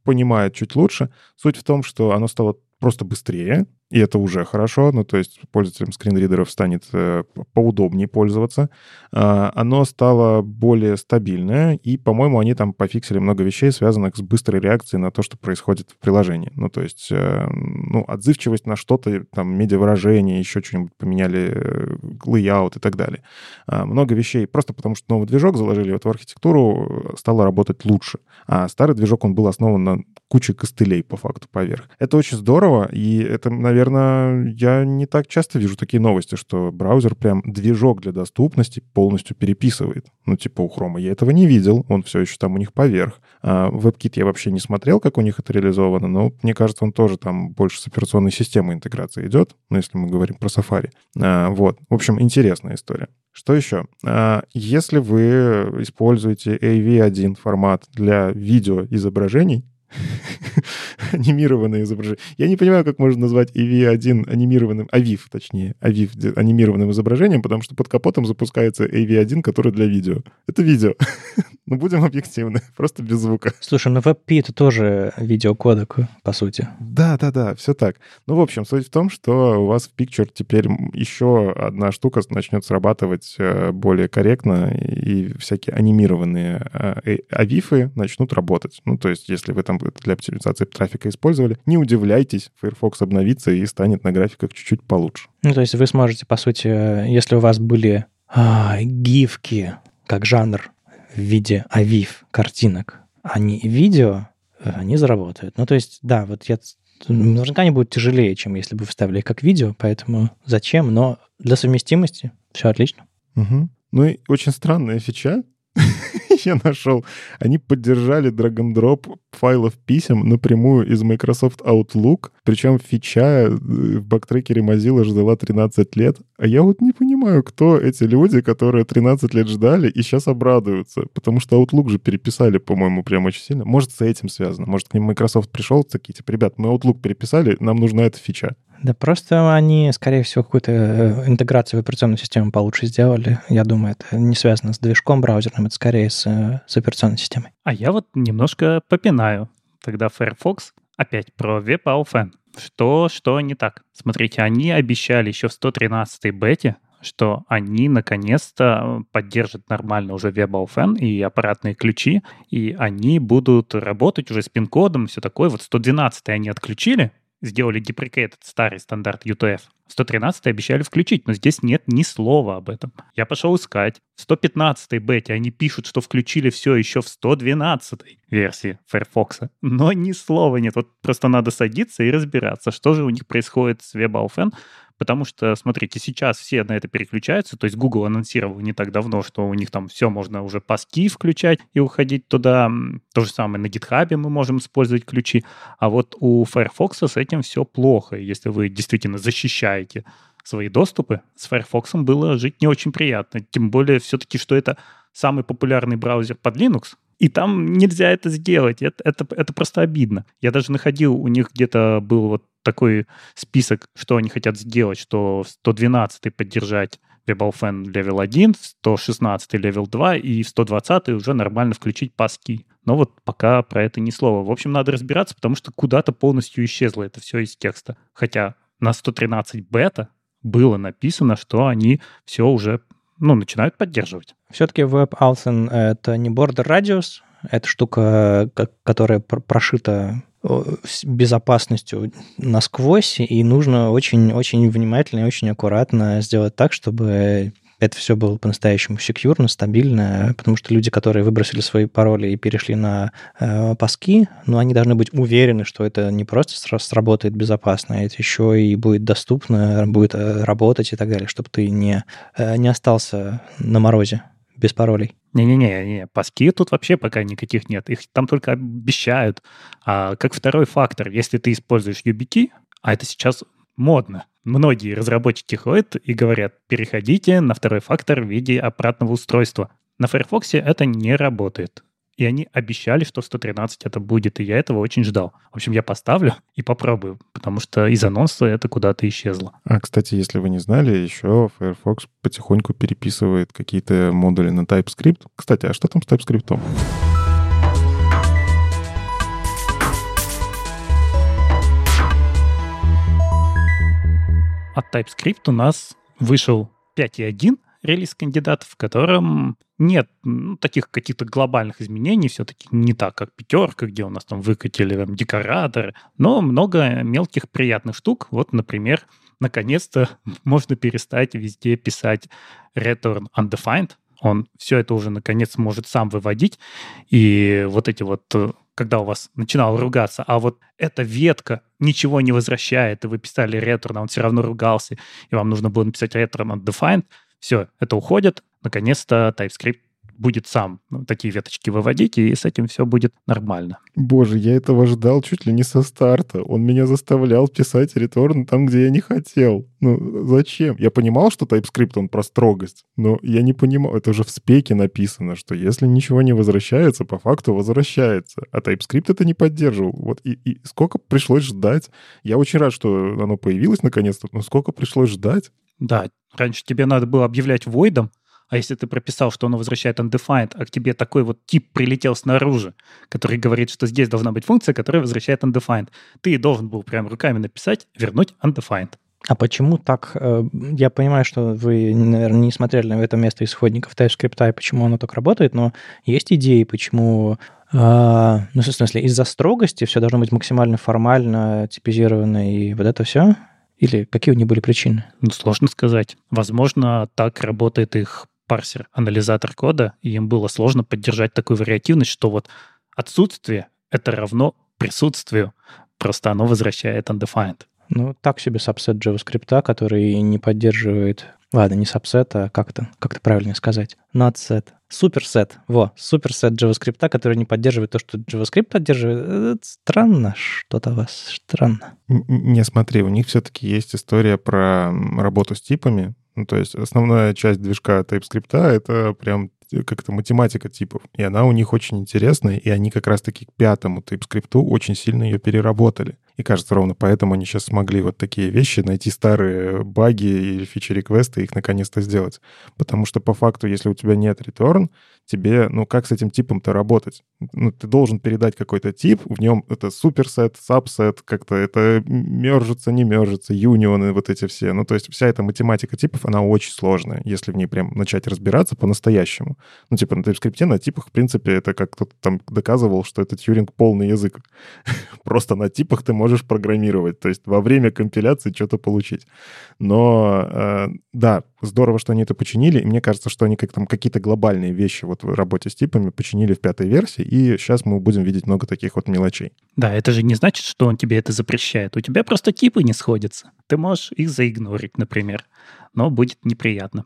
понимает чуть лучше. Суть в том, что оно стало просто быстрее, и это уже хорошо, ну, то есть пользователям скринридеров станет э, поудобнее пользоваться. Э, оно стало более стабильное, и, по-моему, они там пофиксили много вещей, связанных с быстрой реакцией на то, что происходит в приложении. Ну, то есть, э, ну, отзывчивость на что-то, там, медиавыражение, еще что-нибудь поменяли, э, layout и так далее. Э, много вещей, просто потому что новый движок заложили вот в архитектуру, стало работать лучше. А старый движок, он был основан на куче костылей, по факту, поверх. Это очень здорово, и это, наверное, я не так часто вижу такие новости, что браузер прям движок для доступности полностью переписывает. Ну, типа у Chrome я этого не видел, он все еще там у них поверх. А WebKit я вообще не смотрел, как у них это реализовано, но мне кажется, он тоже там больше с операционной системой интеграции идет, ну, если мы говорим про Safari. А, вот. В общем, интересная история. Что еще? А, если вы используете AV1 формат для видеоизображений, <laughs> анимированное изображение. Я не понимаю, как можно назвать AV1 анимированным, AVIF, точнее, AVIF анимированным изображением, потому что под капотом запускается AV1, который для видео. Это видео. <laughs> Ну, будем объективны, <laughs> просто без звука. Слушай, ну WebP это тоже видеокодек, по сути. Да, да, да, все так. Ну, в общем, суть в том, что у вас в Picture теперь еще одна штука начнет срабатывать э, более корректно, и всякие анимированные э, авифы начнут работать. Ну, то есть, если вы там для оптимизации трафика использовали, не удивляйтесь, Firefox обновится и станет на графиках чуть-чуть получше. Ну, то есть вы сможете, по сути, если у вас были а, гифки как жанр в виде авив картинок, а не видео, они заработают. Ну, то есть, да, вот я наверняка они будут тяжелее, чем если бы вставили как видео, поэтому зачем? Но для совместимости все отлично. Угу. Ну и очень странная фича, <laughs> я нашел. Они поддержали drag-and-drop файлов писем напрямую из Microsoft Outlook, причем фича э, в бактрекере Mozilla ждала 13 лет. А я вот не понимаю, кто эти люди, которые 13 лет ждали и сейчас обрадуются, потому что Outlook же переписали, по-моему, прям очень сильно. Может, с этим связано. Может, к ним Microsoft пришел, такие, типа, ребят, мы Outlook переписали, нам нужна эта фича. Да просто они, скорее всего, какую-то э, интеграцию в операционную систему получше сделали. Я думаю, это не связано с движком браузерным, это скорее с, э, с операционной системой. А я вот немножко попинаю. Тогда Firefox опять про WebAuthn. Что, что не так? Смотрите, они обещали еще в 113-й бете, что они наконец-то поддержат нормально уже WebAuthn и аппаратные ключи, и они будут работать уже с пин-кодом, все такое. Вот 112 они отключили, сделали deprecated старый стандарт UTF. 113 обещали включить, но здесь нет ни слова об этом. Я пошел искать. В 115 бете они пишут, что включили все еще в 112 версии Firefox. Но ни слова нет. Вот просто надо садиться и разбираться, что же у них происходит с WebAuthn, Потому что, смотрите, сейчас все на это переключаются. То есть Google анонсировал не так давно, что у них там все можно уже паски включать и уходить туда. То же самое на GitHub мы можем использовать ключи. А вот у Firefox с этим все плохо. Если вы действительно защищаете свои доступы, с Firefox было жить не очень приятно. Тем более все-таки, что это самый популярный браузер под Linux, и там нельзя это сделать. Это, это, это просто обидно. Я даже находил, у них где-то был вот такой список, что они хотят сделать, что 112 поддержать WebAuthn Level 1, 116 Level 2 и в 120 уже нормально включить паски. Но вот пока про это ни слова. В общем, надо разбираться, потому что куда-то полностью исчезло это все из текста. Хотя на 113 бета было написано, что они все уже ну, начинают поддерживать. Все-таки WebAuthn — это не border radius, это штука, которая прошита безопасностью насквозь, и нужно очень-очень внимательно и очень аккуратно сделать так, чтобы это все было по-настоящему секьюрно, стабильно, потому что люди, которые выбросили свои пароли и перешли на э, паски, ну, они должны быть уверены, что это не просто сработает безопасно, а это еще и будет доступно, будет э, работать и так далее, чтобы ты не, э, не остался на морозе без паролей. Не-не-не, паски тут вообще пока никаких нет. Их там только обещают. А как второй фактор, если ты используешь YubiKey, а это сейчас модно. Многие разработчики ходят и говорят, переходите на второй фактор в виде аппаратного устройства. На Firefox это не работает. И они обещали, что 113 это будет, и я этого очень ждал. В общем, я поставлю и попробую, потому что из анонса это куда-то исчезло. А, кстати, если вы не знали, еще Firefox потихоньку переписывает какие-то модули на TypeScript. Кстати, а что там с TypeScript? От TypeScript у нас вышел 5.1 релиз кандидат, в котором нет ну, таких каких-то глобальных изменений, все-таки не так, как пятерка, где у нас там выкатили там, декораторы, но много мелких приятных штук. Вот, например, наконец-то <laughs> можно перестать везде писать return undefined, он все это уже наконец может сам выводить. И вот эти вот, э, когда у вас начинал ругаться, а вот эта ветка ничего не возвращает, и вы писали return, а он все равно ругался, и вам нужно было написать return undefined, все, это уходит. Наконец-то TypeScript будет сам ну, такие веточки выводить, и с этим все будет нормально. Боже, я этого ждал чуть ли не со старта. Он меня заставлял писать реторн там, где я не хотел. Ну, зачем? Я понимал, что TypeScript, он про строгость, но я не понимал, это же в спеке написано, что если ничего не возвращается, по факту возвращается. А TypeScript это не поддерживал. Вот и, и сколько пришлось ждать. Я очень рад, что оно появилось наконец-то, но сколько пришлось ждать. Да, раньше тебе надо было объявлять войдом, а если ты прописал, что оно возвращает undefined, а к тебе такой вот тип прилетел снаружи, который говорит, что здесь должна быть функция, которая возвращает undefined, ты должен был прям руками написать «вернуть undefined». А почему так? Э, я понимаю, что вы, наверное, не смотрели на это место исходников TypeScript и почему оно так работает, но есть идеи, почему Uh, ну, в смысле, из-за строгости все должно быть максимально формально, типизировано, и вот это все? Или какие у них были причины? Ну, сложно сказать. Возможно, так работает их парсер, анализатор кода, и им было сложно поддержать такую вариативность, что вот отсутствие — это равно присутствию, просто оно возвращает undefined. Ну, так себе сабсет JavaScript, который не поддерживает... Ладно, не сабсет, а как это, как это правильно сказать? Set. Суперсет. Во, суперсет JavaScript, который не поддерживает то, что JavaScript поддерживает. Это странно что-то у вас. Странно. Не смотри, у них все-таки есть история про работу с типами. Ну, то есть основная часть движка TypeScript — это прям как-то математика типов. И она у них очень интересная, и они как раз-таки к пятому TypeScript очень сильно ее переработали. И кажется, ровно поэтому они сейчас смогли вот такие вещи, найти старые баги или фичи-реквесты, их наконец-то сделать. Потому что по факту, если у тебя нет return, тебе, ну, как с этим типом-то работать? Ну, ты должен передать какой-то тип, в нем это суперсет, сабсет, как-то это мержится, не мержится, юнионы, вот эти все. Ну, то есть вся эта математика типов, она очень сложная, если в ней прям начать разбираться по-настоящему. Ну, типа на TypeScript на типах, в принципе, это как кто-то там доказывал, что это Тьюринг полный язык. <laughs> Просто на типах ты можешь программировать, то есть во время компиляции что-то получить. Но, э, да, здорово, что они это починили, и мне кажется, что они как там какие-то глобальные вещи вот в работе с типами починили в пятой версии, и сейчас мы будем видеть много таких вот мелочей. Да, это же не значит, что он тебе это запрещает. У тебя просто типы не сходятся. Ты можешь их заигнорить, например, но будет неприятно.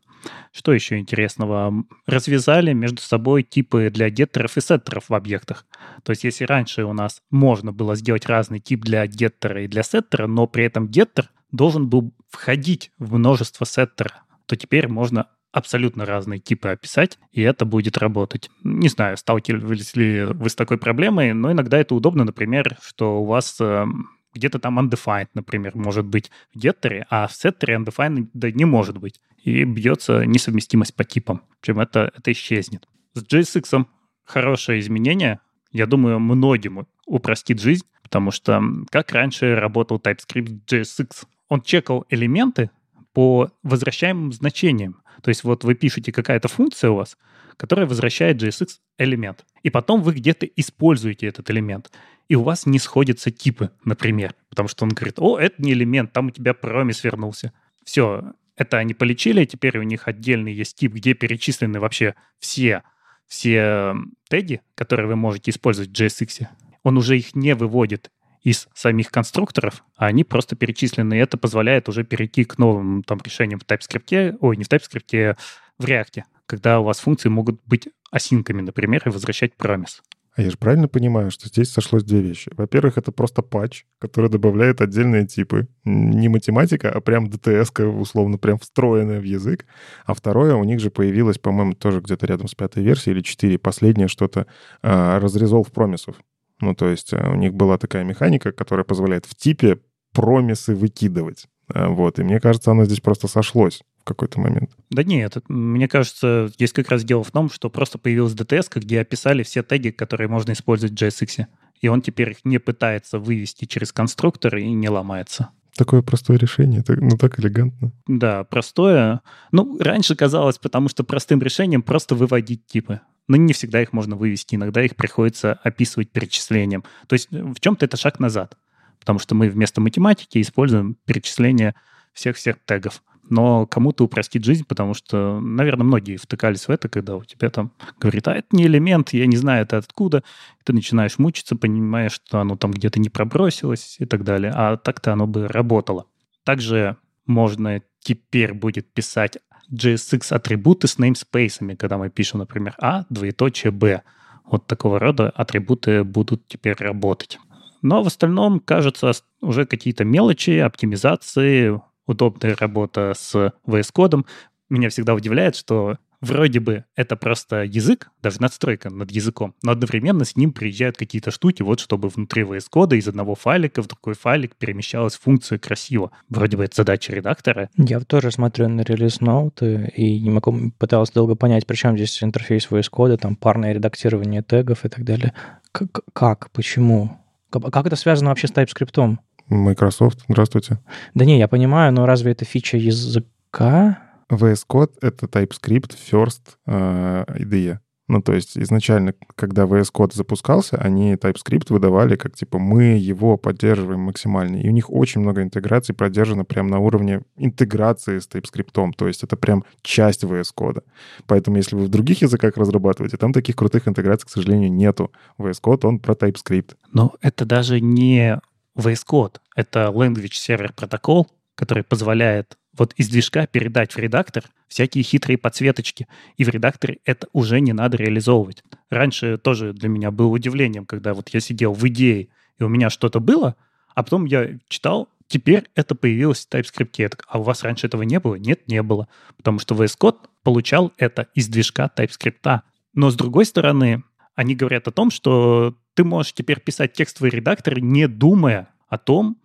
Что еще интересного? Развязали между собой типы для геттеров и сеттеров в объектах. То есть если раньше у нас можно было сделать разный тип для геттера и для сеттера, но при этом геттер должен был входить в множество сеттера, то теперь можно абсолютно разные типы описать, и это будет работать. Не знаю, сталкивались ли вы с такой проблемой, но иногда это удобно, например, что у вас э, где-то там undefined, например, может быть в геттере, а в сеттере undefined не может быть. И бьется несовместимость по типам. Причем это, это исчезнет. С JSX хорошее изменение. Я думаю, многим упростит жизнь, потому что как раньше работал TypeScript JSX? Он чекал элементы по возвращаемым значениям. То есть вот вы пишете какая-то функция у вас, которая возвращает JSX элемент. И потом вы где-то используете этот элемент. И у вас не сходятся типы, например. Потому что он говорит, о, это не элемент, там у тебя промис вернулся. Все, это они полечили, теперь у них отдельный есть тип, где перечислены вообще все, все теги, которые вы можете использовать в JSX. Он уже их не выводит из самих конструкторов, а они просто перечислены. И это позволяет уже перейти к новым там, решениям в TypeScript, ой, не в TypeScript, в React, когда у вас функции могут быть осинками, например, и возвращать промис. А я же правильно понимаю, что здесь сошлось две вещи. Во-первых, это просто патч, который добавляет отдельные типы. Не математика, а прям DTS, условно, прям встроенная в язык. А второе, у них же появилось, по-моему, тоже где-то рядом с пятой версией или четыре, последнее что-то, а, разрезов промисов. Ну, то есть э, у них была такая механика, которая позволяет в типе промисы выкидывать. Э, вот, и мне кажется, оно здесь просто сошлось в какой-то момент. Да нет, мне кажется, здесь как раз дело в том, что просто появилась DTS, где описали все теги, которые можно использовать в JSX. И он теперь их не пытается вывести через конструктор и не ломается. Такое простое решение, ну так элегантно. Да, простое. Ну, раньше казалось, потому что простым решением просто выводить типы но не всегда их можно вывести, иногда их приходится описывать перечислением. То есть в чем-то это шаг назад, потому что мы вместо математики используем перечисление всех-всех тегов. Но кому-то упростит жизнь, потому что, наверное, многие втыкались в это, когда у тебя там говорит, а это не элемент, я не знаю, это откуда. И ты начинаешь мучиться, понимаешь, что оно там где-то не пробросилось и так далее. А так-то оно бы работало. Также можно теперь будет писать JSX атрибуты с namespace, когда мы пишем, например, А, двоеточие Б. Вот такого рода атрибуты будут теперь работать. Но в остальном, кажется, уже какие-то мелочи, оптимизации, удобная работа с VS Code. Меня всегда удивляет, что вроде бы это просто язык, даже надстройка над языком, но одновременно с ним приезжают какие-то штуки, вот чтобы внутри VS Code из одного файлика в другой файлик перемещалась функция красиво. Вроде бы это задача редактора. Я тоже смотрю на релиз ноуты и не могу, пытался долго понять, при чем здесь интерфейс VS Code, там парное редактирование тегов и так далее. Как? как почему? Как это связано вообще с TypeScript? Microsoft, здравствуйте. Да не, я понимаю, но разве это фича языка? VS Code — это TypeScript First э, IDE. Ну, то есть изначально, когда VS Code запускался, они TypeScript выдавали как, типа, мы его поддерживаем максимально. И у них очень много интеграций продержано прямо на уровне интеграции с TypeScript. То есть это прям часть VS Code. Поэтому если вы в других языках разрабатываете, там таких крутых интеграций, к сожалению, нету. VS Code, он про TypeScript. Но это даже не VS Code. Это Language Server Protocol, который позволяет вот из движка передать в редактор всякие хитрые подсветочки. И в редакторе это уже не надо реализовывать. Раньше тоже для меня было удивлением, когда вот я сидел в идее, и у меня что-то было, а потом я читал, теперь это появилось в TypeScript. А у вас раньше этого не было? Нет, не было. Потому что VS Code получал это из движка TypeScript. Но с другой стороны, они говорят о том, что ты можешь теперь писать текстовый редактор, не думая о том,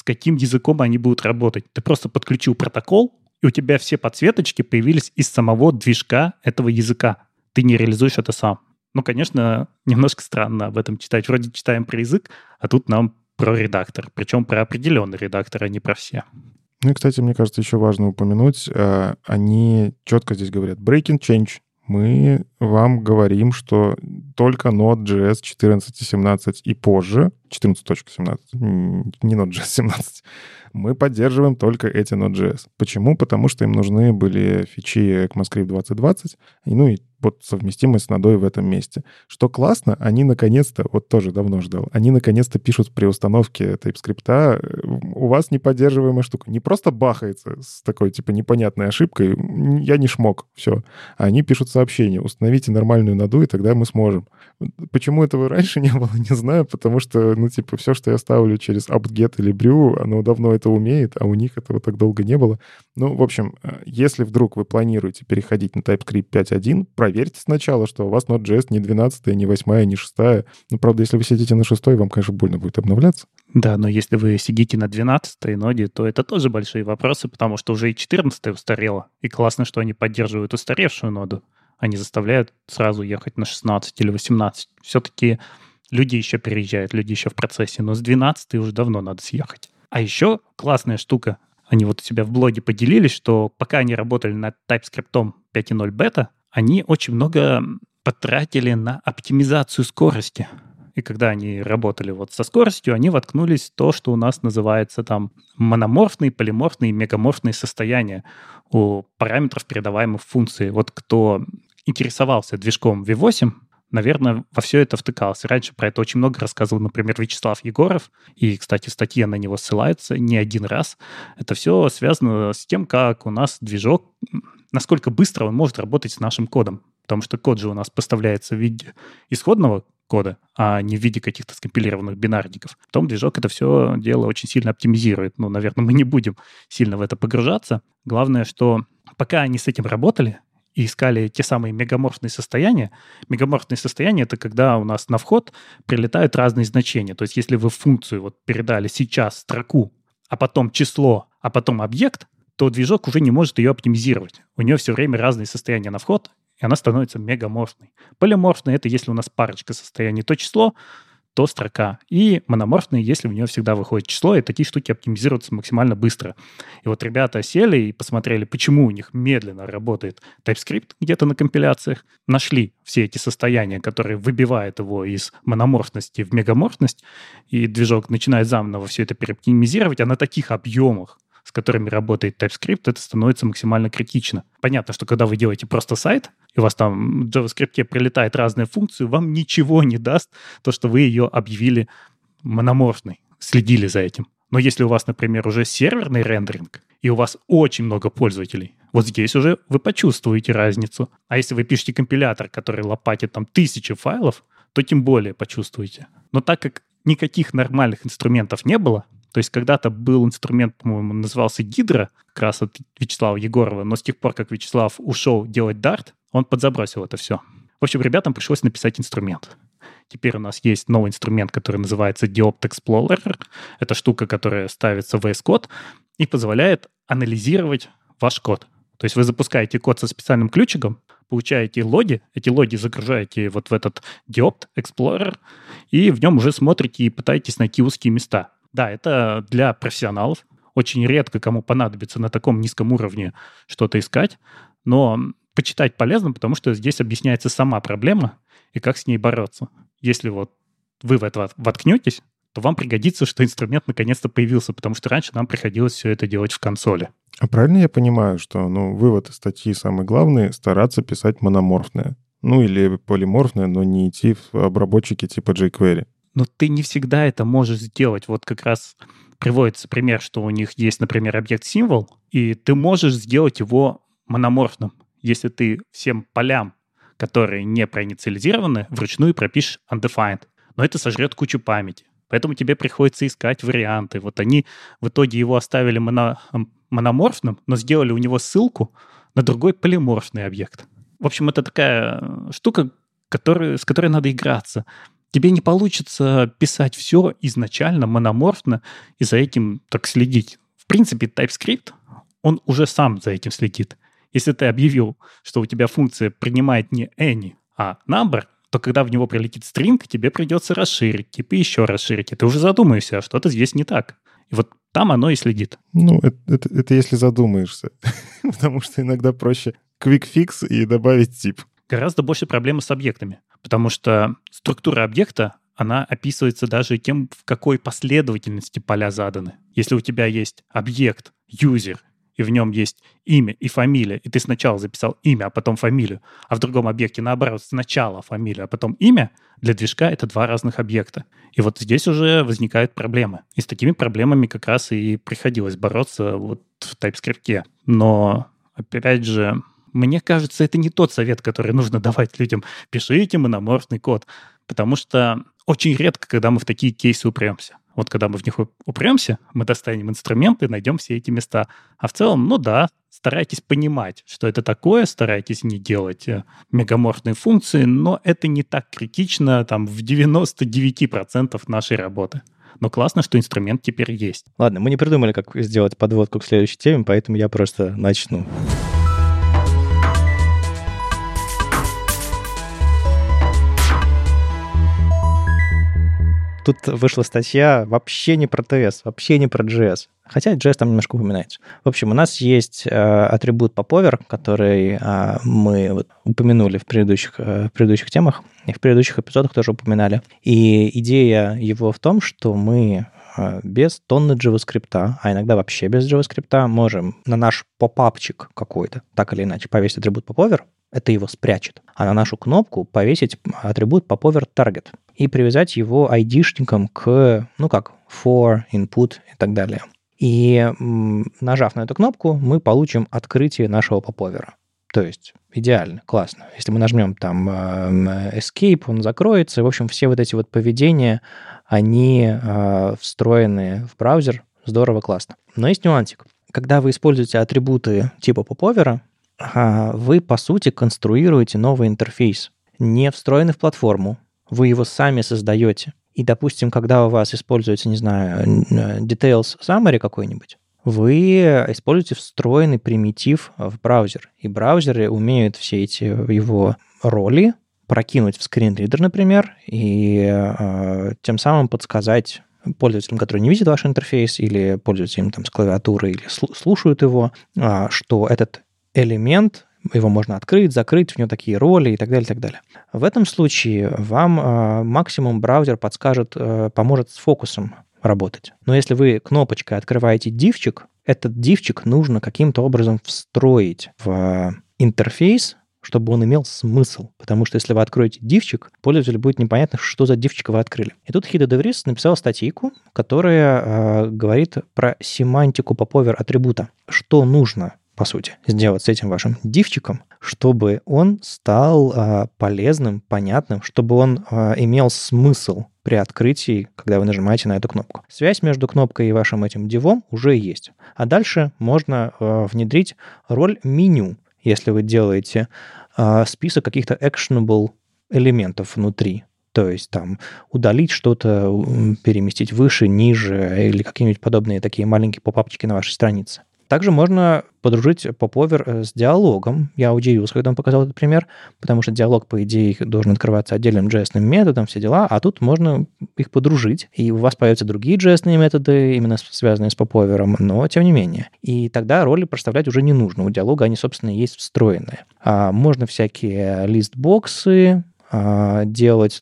с каким языком они будут работать. Ты просто подключил протокол, и у тебя все подсветочки появились из самого движка этого языка. Ты не реализуешь это сам. Ну, конечно, немножко странно об этом читать. Вроде читаем про язык, а тут нам про редактор. Причем про определенный редактор, а не про все. Ну и, кстати, мне кажется, еще важно упомянуть, э, они четко здесь говорят breaking change. Мы вам говорим, что только Node.js 14 и 17 и позже, 14.17, не Node.js 17, мы поддерживаем только эти Node.js. Почему? Потому что им нужны были фичи ECMAScript 2020, ну и вот совместимость с надой в этом месте. Что классно, они наконец-то, вот тоже давно ждал, они наконец-то пишут при установке TypeScript, у вас неподдерживаемая штука. Не просто бахается с такой, типа, непонятной ошибкой, я не шмог, все. Они пишут сообщение, установите нормальную наду, и тогда мы сможем. Почему этого раньше не было, не знаю, потому что, ну, типа, все, что я ставлю через apt-get или brew, оно давно это умеет, а у них этого так долго не было. Ну, в общем, если вдруг вы планируете переходить на TypeScript 5.1, проверьте сначала, что у вас Node.js не 12, не 8, не 6. Ну, правда, если вы сидите на 6, вам, конечно, больно будет обновляться. Да, но если вы сидите на 12 ноде, то это тоже большие вопросы, потому что уже и 14 устарела. И классно, что они поддерживают устаревшую ноду. Они заставляют сразу ехать на 16 или 18. Все-таки люди еще переезжают, люди еще в процессе, но с 12 уже давно надо съехать. А еще классная штука, они вот у себя в блоге поделились, что пока они работали над TypeScript 5.0 бета, они очень много потратили на оптимизацию скорости. И когда они работали вот со скоростью, они воткнулись в то, что у нас называется там мономорфные, полиморфные, мегаморфные состояния у параметров передаваемых функций. Вот кто интересовался движком V8, наверное, во все это втыкался. Раньше про это очень много рассказывал, например, Вячеслав Егоров, и, кстати, статья на него ссылается не один раз. Это все связано с тем, как у нас движок, насколько быстро он может работать с нашим кодом. Потому что код же у нас поставляется в виде исходного кода, а не в виде каких-то скомпилированных бинарников. Потом движок это все дело очень сильно оптимизирует. Ну, наверное, мы не будем сильно в это погружаться. Главное, что пока они с этим работали, и искали те самые мегаморфные состояния. Мегаморфные состояния — это когда у нас на вход прилетают разные значения. То есть если вы функцию вот передали сейчас строку, а потом число, а потом объект, то движок уже не может ее оптимизировать. У нее все время разные состояния на вход, и она становится мегаморфной. Полиморфной — это если у нас парочка состояний, то число, то строка. И мономорфные, если в нее всегда выходит число, и такие штуки оптимизируются максимально быстро. И вот ребята сели и посмотрели, почему у них медленно работает TypeScript где-то на компиляциях, нашли все эти состояния, которые выбивают его из мономорфности в мегаморфность, и движок начинает заново все это переоптимизировать, а на таких объемах с которыми работает TypeScript, это становится максимально критично. Понятно, что когда вы делаете просто сайт, и у вас там в JavaScript прилетает разные функции, вам ничего не даст то, что вы ее объявили мономорфной, следили за этим. Но если у вас, например, уже серверный рендеринг, и у вас очень много пользователей, вот здесь уже вы почувствуете разницу. А если вы пишете компилятор, который лопатит там тысячи файлов, то тем более почувствуете. Но так как никаких нормальных инструментов не было, то есть когда-то был инструмент, по-моему, назывался Гидра, как раз от Вячеслава Егорова, но с тех пор, как Вячеслав ушел делать Dart, он подзабросил это все. В общем, ребятам пришлось написать инструмент. Теперь у нас есть новый инструмент, который называется Diopt Explorer. Это штука, которая ставится в VS Code и позволяет анализировать ваш код. То есть вы запускаете код со специальным ключиком, получаете логи, эти логи загружаете вот в этот Diopt Explorer, и в нем уже смотрите и пытаетесь найти узкие места. Да, это для профессионалов. Очень редко кому понадобится на таком низком уровне что-то искать. Но почитать полезно, потому что здесь объясняется сама проблема и как с ней бороться. Если вот вы в это воткнетесь, то вам пригодится, что инструмент наконец-то появился, потому что раньше нам приходилось все это делать в консоли. А правильно я понимаю, что ну, вывод из статьи самый главный — стараться писать мономорфное? Ну или полиморфное, но не идти в обработчики типа jQuery? Но ты не всегда это можешь сделать. Вот как раз приводится пример, что у них есть, например, объект-символ, и ты можешь сделать его мономорфным, если ты всем полям, которые не проинициализированы, вручную пропишешь undefined. Но это сожрет кучу памяти. Поэтому тебе приходится искать варианты. Вот они в итоге его оставили моно, мономорфным, но сделали у него ссылку на другой полиморфный объект. В общем, это такая штука, который, с которой надо играться. Тебе не получится писать все изначально мономорфно и за этим так следить. В принципе, TypeScript, он уже сам за этим следит. Если ты объявил, что у тебя функция принимает не any, а number, то когда в него прилетит стринг, тебе придется расширить, типа еще расширить. И ты уже задумаешься, а что-то здесь не так. И вот там оно и следит. Ну, это, это, это если задумаешься. <laughs> Потому что иногда проще quick fix и добавить тип. Гораздо больше проблемы с объектами. Потому что структура объекта, она описывается даже тем, в какой последовательности поля заданы. Если у тебя есть объект, user, и в нем есть имя и фамилия, и ты сначала записал имя, а потом фамилию, а в другом объекте наоборот сначала фамилия, а потом имя, для движка это два разных объекта. И вот здесь уже возникают проблемы. И с такими проблемами как раз и приходилось бороться вот в TypeScript. Но, опять же, мне кажется, это не тот совет, который нужно давать людям. Пишите мономорфный код. Потому что очень редко, когда мы в такие кейсы упремся. Вот когда мы в них упремся, мы достанем инструменты, найдем все эти места. А в целом, ну да, старайтесь понимать, что это такое, старайтесь не делать э, мегаморфные функции, но это не так критично там в 99% нашей работы. Но классно, что инструмент теперь есть. Ладно, мы не придумали, как сделать подводку к следующей теме, поэтому я просто начну. Тут вышла статья вообще не про TS, вообще не про JS. Хотя JS там немножко упоминается. В общем, у нас есть э, атрибут popover, который э, мы вот упомянули в предыдущих, э, в предыдущих темах, и в предыдущих эпизодах тоже упоминали. И идея его в том, что мы э, без тонны JavaScript, а иногда вообще без JavaScript, можем на наш попапчик какой-то, так или иначе, повесить атрибут popover, это его спрячет. А на нашу кнопку повесить атрибут popover target и привязать его айдишником к, ну как, for, input и так далее. И нажав на эту кнопку, мы получим открытие нашего поповера. То есть идеально, классно. Если мы нажмем там э, Escape, он закроется. В общем, все вот эти вот поведения, они э, встроены в браузер. Здорово, классно. Но есть нюансик. Когда вы используете атрибуты типа поповера, вы, по сути, конструируете новый интерфейс, не встроенный в платформу. Вы его сами создаете. И, допустим, когда у вас используется, не знаю, details summary какой-нибудь, вы используете встроенный примитив в браузер. И браузеры умеют все эти его роли прокинуть в скринридер, например, и э, тем самым подсказать пользователям, которые не видят ваш интерфейс или пользуются им там с клавиатуры или слушают его, э, что этот элемент, его можно открыть, закрыть, в него такие роли и так далее, и так далее. В этом случае вам э, максимум браузер подскажет, э, поможет с фокусом работать. Но если вы кнопочкой открываете дивчик, этот дивчик нужно каким-то образом встроить в интерфейс, чтобы он имел смысл. Потому что если вы откроете дивчик, пользователю будет непонятно, что за дивчик вы открыли. И тут Хида Деврис написал статейку, которая э, говорит про семантику поповер атрибута. Что нужно по сути, сделать с этим вашим дивчиком, чтобы он стал а, полезным, понятным, чтобы он а, имел смысл при открытии, когда вы нажимаете на эту кнопку. Связь между кнопкой и вашим этим дивом уже есть. А дальше можно а, внедрить роль меню, если вы делаете а, список каких-то actionable элементов внутри. То есть там удалить что-то, переместить выше, ниже или какие-нибудь подобные такие маленькие попапчики на вашей странице. Также можно подружить поповер э, с диалогом. Я удивился, когда он показал этот пример, потому что диалог, по идее, должен открываться отдельным JS методом, все дела, а тут можно их подружить, и у вас появятся другие JS методы, именно связанные с поповером, но тем не менее. И тогда роли проставлять уже не нужно. У диалога они, собственно, есть встроенные. А можно всякие листбоксы, делать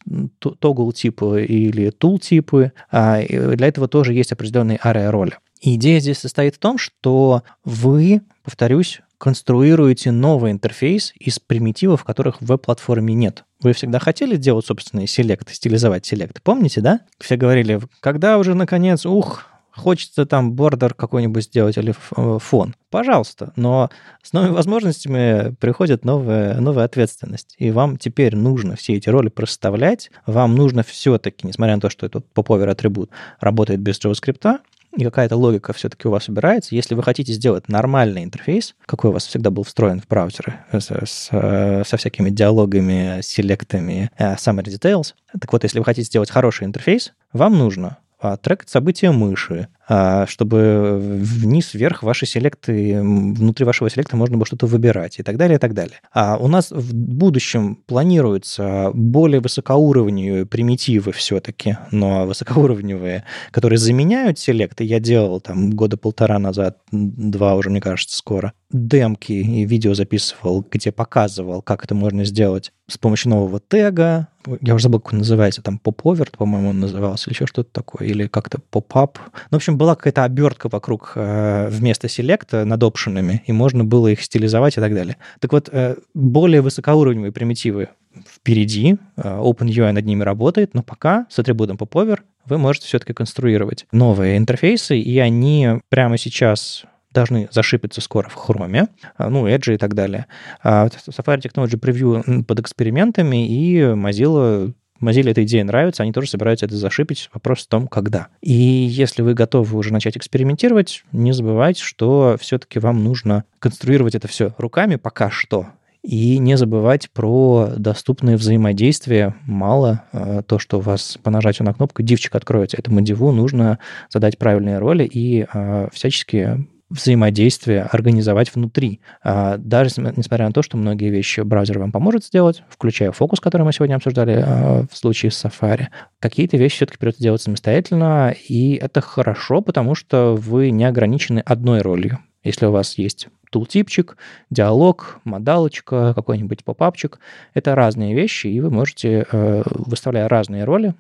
тогл типы или тул типы. А, для этого тоже есть определенные ария роли. Идея здесь состоит в том, что вы, повторюсь, конструируете новый интерфейс из примитивов, которых в веб-платформе нет. Вы всегда хотели делать собственные селекты, стилизовать селекты, помните, да? Все говорили, когда уже наконец, ух, хочется там бордер какой-нибудь сделать или э, фон. Пожалуйста, но с новыми возможностями приходит новая, новая ответственность. И вам теперь нужно все эти роли проставлять. Вам нужно все-таки, несмотря на то, что этот поповер атрибут работает без JavaScript, и какая-то логика все-таки у вас убирается. Если вы хотите сделать нормальный интерфейс, какой у вас всегда был встроен в браузеры, с, с, со всякими диалогами, селектами, summary details, так вот, если вы хотите сделать хороший интерфейс, вам нужно трекать события мыши, а, чтобы вниз-вверх ваши селекты, внутри вашего селекта можно было что-то выбирать и так далее, и так далее. А у нас в будущем планируются более высокоуровневые примитивы все-таки, но высокоуровневые, которые заменяют селекты. Я делал там года полтора назад, два уже, мне кажется, скоро, демки и видео записывал, где показывал, как это можно сделать с помощью нового тега. Я уже забыл, как он называется, там поповерт, по-моему, он назывался, или еще что-то такое, или как-то поп-ап. Ну, в общем, была какая-то обертка вокруг э, вместо селекта над опшенами, и можно было их стилизовать и так далее. Так вот, э, более высокоуровневые примитивы впереди, э, OpenUI над ними работает, но пока с атрибутом popover вы можете все-таки конструировать новые интерфейсы, и они прямо сейчас должны зашипиться скоро в Chrome, ну, Edge и так далее. А Safari Technology Preview под экспериментами, и Mozilla Mozilla эта идея нравится, они тоже собираются это зашипить. Вопрос в том, когда. И если вы готовы уже начать экспериментировать, не забывайте, что все-таки вам нужно конструировать это все руками пока что. И не забывать про доступные взаимодействия. Мало э, то, что у вас по нажатию на кнопку дивчик откроется. Этому диву нужно задать правильные роли и всячески взаимодействие организовать внутри. А, даже несмотря на то, что многие вещи браузер вам поможет сделать, включая фокус, который мы сегодня обсуждали а, в случае с Safari, какие-то вещи все-таки придется делать самостоятельно, и это хорошо, потому что вы не ограничены одной ролью. Если у вас есть тултипчик, диалог, модалочка, какой-нибудь попапчик. Это разные вещи, и вы можете, э, выставляя разные роли,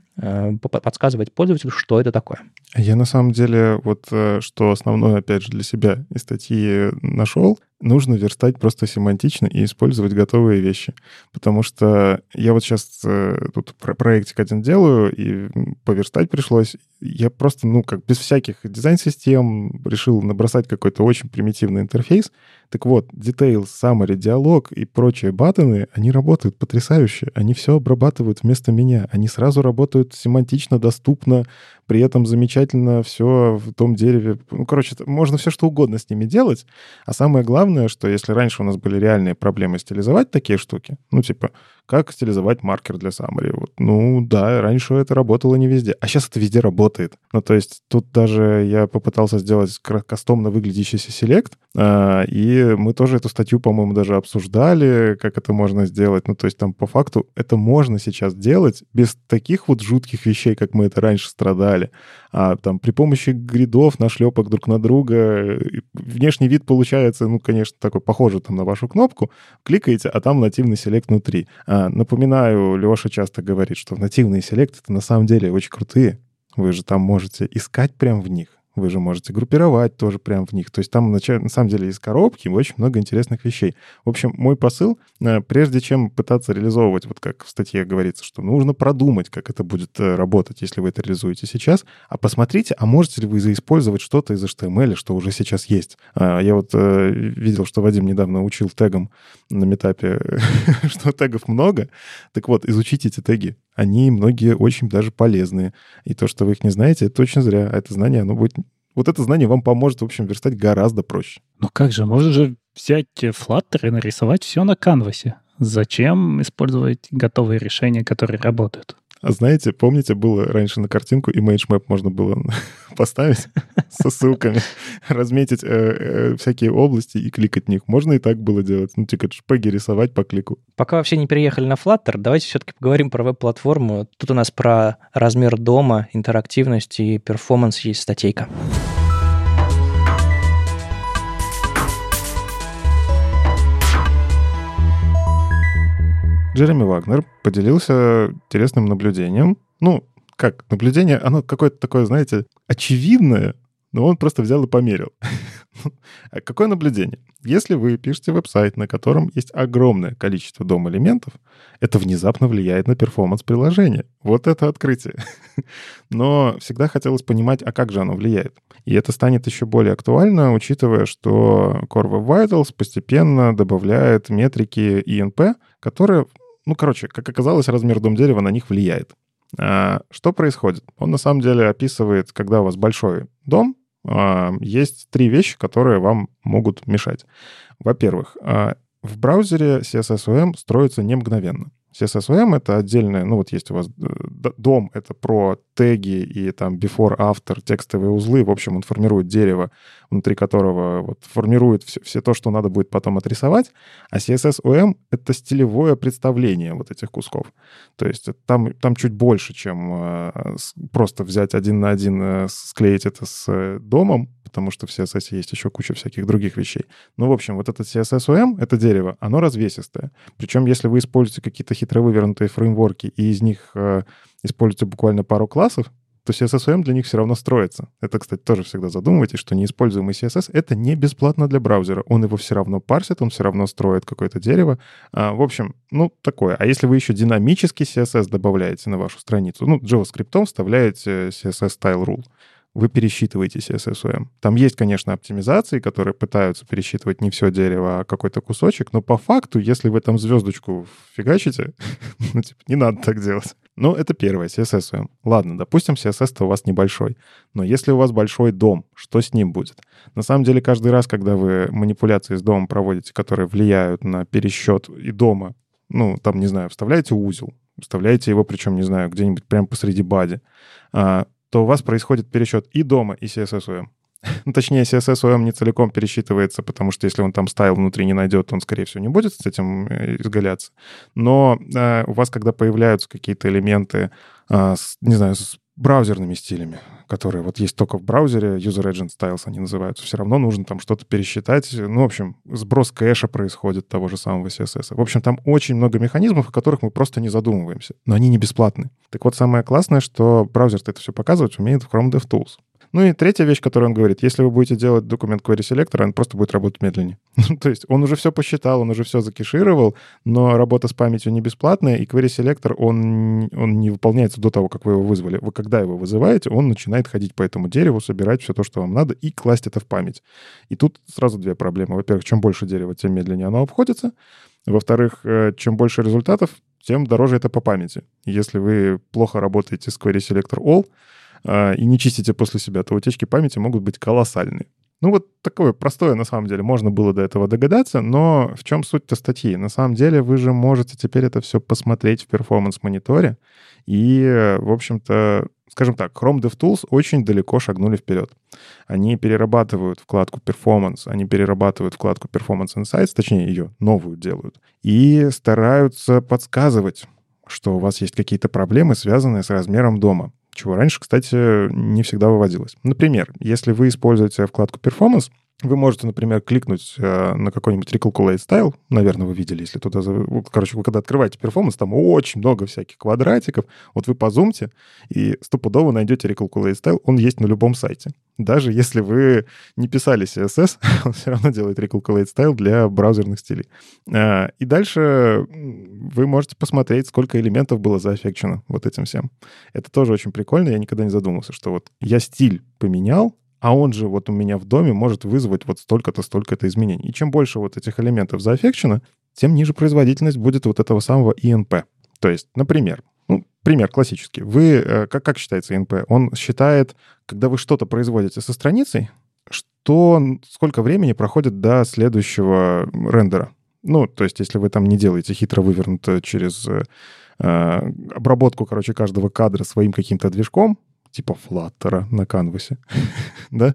подсказывать пользователю, что это такое. Я на самом деле вот э, что основное, опять же, для себя из статьи нашел, нужно верстать просто семантично и использовать готовые вещи. Потому что я вот сейчас э, тут проектик один делаю, и поверстать пришлось. Я просто, ну, как без всяких дизайн-систем решил набросать какой-то очень примитивный интерфейс. Так вот, Details, Summary, диалог и прочие баттоны, они работают потрясающе. Они все обрабатывают вместо меня. Они сразу работают семантично, доступно, при этом замечательно все в том дереве. Ну, короче, можно все что угодно с ними делать. А самое главное, что если раньше у нас были реальные проблемы стилизовать такие штуки, ну, типа, как стилизовать маркер для summary? Вот, ну, да, раньше это работало не везде. А сейчас это везде работает. Ну, то есть тут даже я попытался сделать кастомно выглядящийся селект, а, и мы тоже эту статью, по-моему, даже обсуждали, как это можно сделать. Ну, то есть там по факту это можно сейчас делать без таких вот жутких вещей, как мы это раньше страдали. А там при помощи гридов, нашлепок друг на друга, внешний вид получается, ну, конечно, такой похожий там на вашу кнопку, кликаете, а там нативный селект внутри. А, напоминаю, Леша часто говорит, что нативные селекты это на самом деле очень крутые. Вы же там можете искать прямо в них. Вы же можете группировать тоже прямо в них. То есть там на, самом деле из коробки очень много интересных вещей. В общем, мой посыл, э, прежде чем пытаться реализовывать, вот как в статье говорится, что нужно продумать, как это будет э, работать, если вы это реализуете сейчас, а посмотрите, а можете ли вы заиспользовать что-то из HTML, что уже сейчас есть. А, я вот э, видел, что Вадим недавно учил тегом на метапе, <laughs> что тегов много. Так вот, изучите эти теги. Они многие очень даже полезные. И то, что вы их не знаете, это очень зря. А это знание, оно будет вот это знание вам поможет, в общем, верстать гораздо проще. Ну как же, можно же взять Flutter и нарисовать все на канвасе. Зачем использовать готовые решения, которые работают? А знаете, помните, было раньше на картинку image map можно было <laughs> поставить <laughs> со ссылками, разметить э, э, всякие области и кликать в них. Можно и так было делать. Ну, типа шпеги рисовать по клику. Пока вообще не переехали на Flutter, давайте все-таки поговорим про веб-платформу. Тут у нас про размер дома, интерактивность и перформанс есть статейка. Джереми Вагнер поделился интересным наблюдением. Ну, как наблюдение, оно какое-то такое, знаете, очевидное, но он просто взял и померил. <laughs> А какое наблюдение? Если вы пишете веб-сайт, на котором есть огромное количество DOM-элементов, это внезапно влияет на performance приложения. Вот это открытие. <laughs> Но всегда хотелось понимать, а как же оно влияет. И это станет еще более актуально, учитывая, что Core Web Vitals постепенно добавляет метрики INP, которые ну, короче, как оказалось, размер дом дерева на них влияет. А, что происходит? Он на самом деле описывает, когда у вас большой дом, а, есть три вещи, которые вам могут мешать. Во-первых, а, в браузере CSSOM строится не мгновенно. CSSOM — это отдельное, ну вот есть у вас э, дом, это про теги и там before, after, текстовые узлы. В общем, он формирует дерево, внутри которого вот формирует все, все то, что надо будет потом отрисовать. А CSSOM — это стилевое представление вот этих кусков. То есть там, там чуть больше, чем э, просто взять один на один, э, склеить это с домом, потому что в CSS есть еще куча всяких других вещей. Ну, в общем, вот этот CSS-OM, это дерево, оно развесистое. Причем, если вы используете какие-то хитро вывернутые фреймворки, и из них э, используете буквально пару классов, то CSS-OM для них все равно строится. Это, кстати, тоже всегда задумывайтесь, что неиспользуемый CSS — это не бесплатно для браузера. Он его все равно парсит, он все равно строит какое-то дерево. А, в общем, ну, такое. А если вы еще динамический CSS добавляете на вашу страницу, ну, JavaScript вставляете CSS Style Rule, вы пересчитываете CSSOM. Там есть, конечно, оптимизации, которые пытаются пересчитывать не все дерево, а какой-то кусочек, но по факту, если вы там звездочку фигачите, <laughs> ну, типа, не надо так делать. Ну, это первое, CSSOM. Ладно, допустим, CSS-то у вас небольшой. Но если у вас большой дом, что с ним будет? На самом деле, каждый раз, когда вы манипуляции с домом проводите, которые влияют на пересчет и дома, ну, там, не знаю, вставляете узел, вставляете его, причем, не знаю, где-нибудь прямо посреди бади, а, то у вас происходит пересчет и дома, и CSSOM. <laughs> Ну, точнее, CSSOM не целиком пересчитывается, потому что если он там стайл внутри не найдет, он, скорее всего, не будет с этим э, изгаляться. Но э, у вас, когда появляются какие-то элементы, э, с, не знаю, с браузерными стилями, которые вот есть только в браузере, User Agent Styles они называются, все равно нужно там что-то пересчитать. Ну, в общем, сброс кэша происходит того же самого CSS. В общем, там очень много механизмов, о которых мы просто не задумываемся. Но они не бесплатны. Так вот, самое классное, что браузер это все показывать умеет в Chrome DevTools. Ну и третья вещь, которую он говорит, если вы будете делать документ query selector, он просто будет работать медленнее. <laughs> То есть он уже все посчитал, он уже все закешировал, но работа с памятью не бесплатная, и query selector, он, он не выполняется до того, как вы его вызвали. Вы когда его вызываете, он начинает ходить по этому дереву, собирать все то, что вам надо, и класть это в память. И тут сразу две проблемы. Во-первых, чем больше дерева, тем медленнее оно обходится. Во-вторых, э, чем больше результатов, тем дороже это по памяти. Если вы плохо работаете с query selector all, и не чистите после себя, то утечки памяти могут быть колоссальные. Ну вот такое простое, на самом деле, можно было до этого догадаться, но в чем суть-то статьи? На самом деле вы же можете теперь это все посмотреть в перформанс-мониторе, и, в общем-то, скажем так, Chrome DevTools очень далеко шагнули вперед. Они перерабатывают вкладку Performance, они перерабатывают вкладку Performance Insights, точнее, ее новую делают, и стараются подсказывать, что у вас есть какие-то проблемы, связанные с размером дома чего раньше, кстати, не всегда выводилось. Например, если вы используете вкладку Performance, вы можете, например, кликнуть э, на какой-нибудь Recalculate Style. Наверное, вы видели, если туда... Короче, вы когда открываете перформанс, там очень много всяких квадратиков. Вот вы позумте и стопудово найдете Recalculate Style. Он есть на любом сайте. Даже если вы не писали CSS, <laughs> он все равно делает Recalculate Style для браузерных стилей. Э, и дальше вы можете посмотреть, сколько элементов было заэффекчено вот этим всем. Это тоже очень прикольно. Я никогда не задумывался, что вот я стиль поменял, а он же вот у меня в доме может вызвать вот столько-то, столько-то изменений. И чем больше вот этих элементов заэффекчено, тем ниже производительность будет вот этого самого INP. То есть, например, пример классический. Вы, э, как, как считается INP? Он считает, когда вы что-то производите со страницей, что сколько времени проходит до следующего рендера. Ну, то есть, если вы там не делаете хитро вывернуто через э, э обработку, короче, каждого кадра своим каким-то движком, типа Flutter на канвасе, <laughs> да,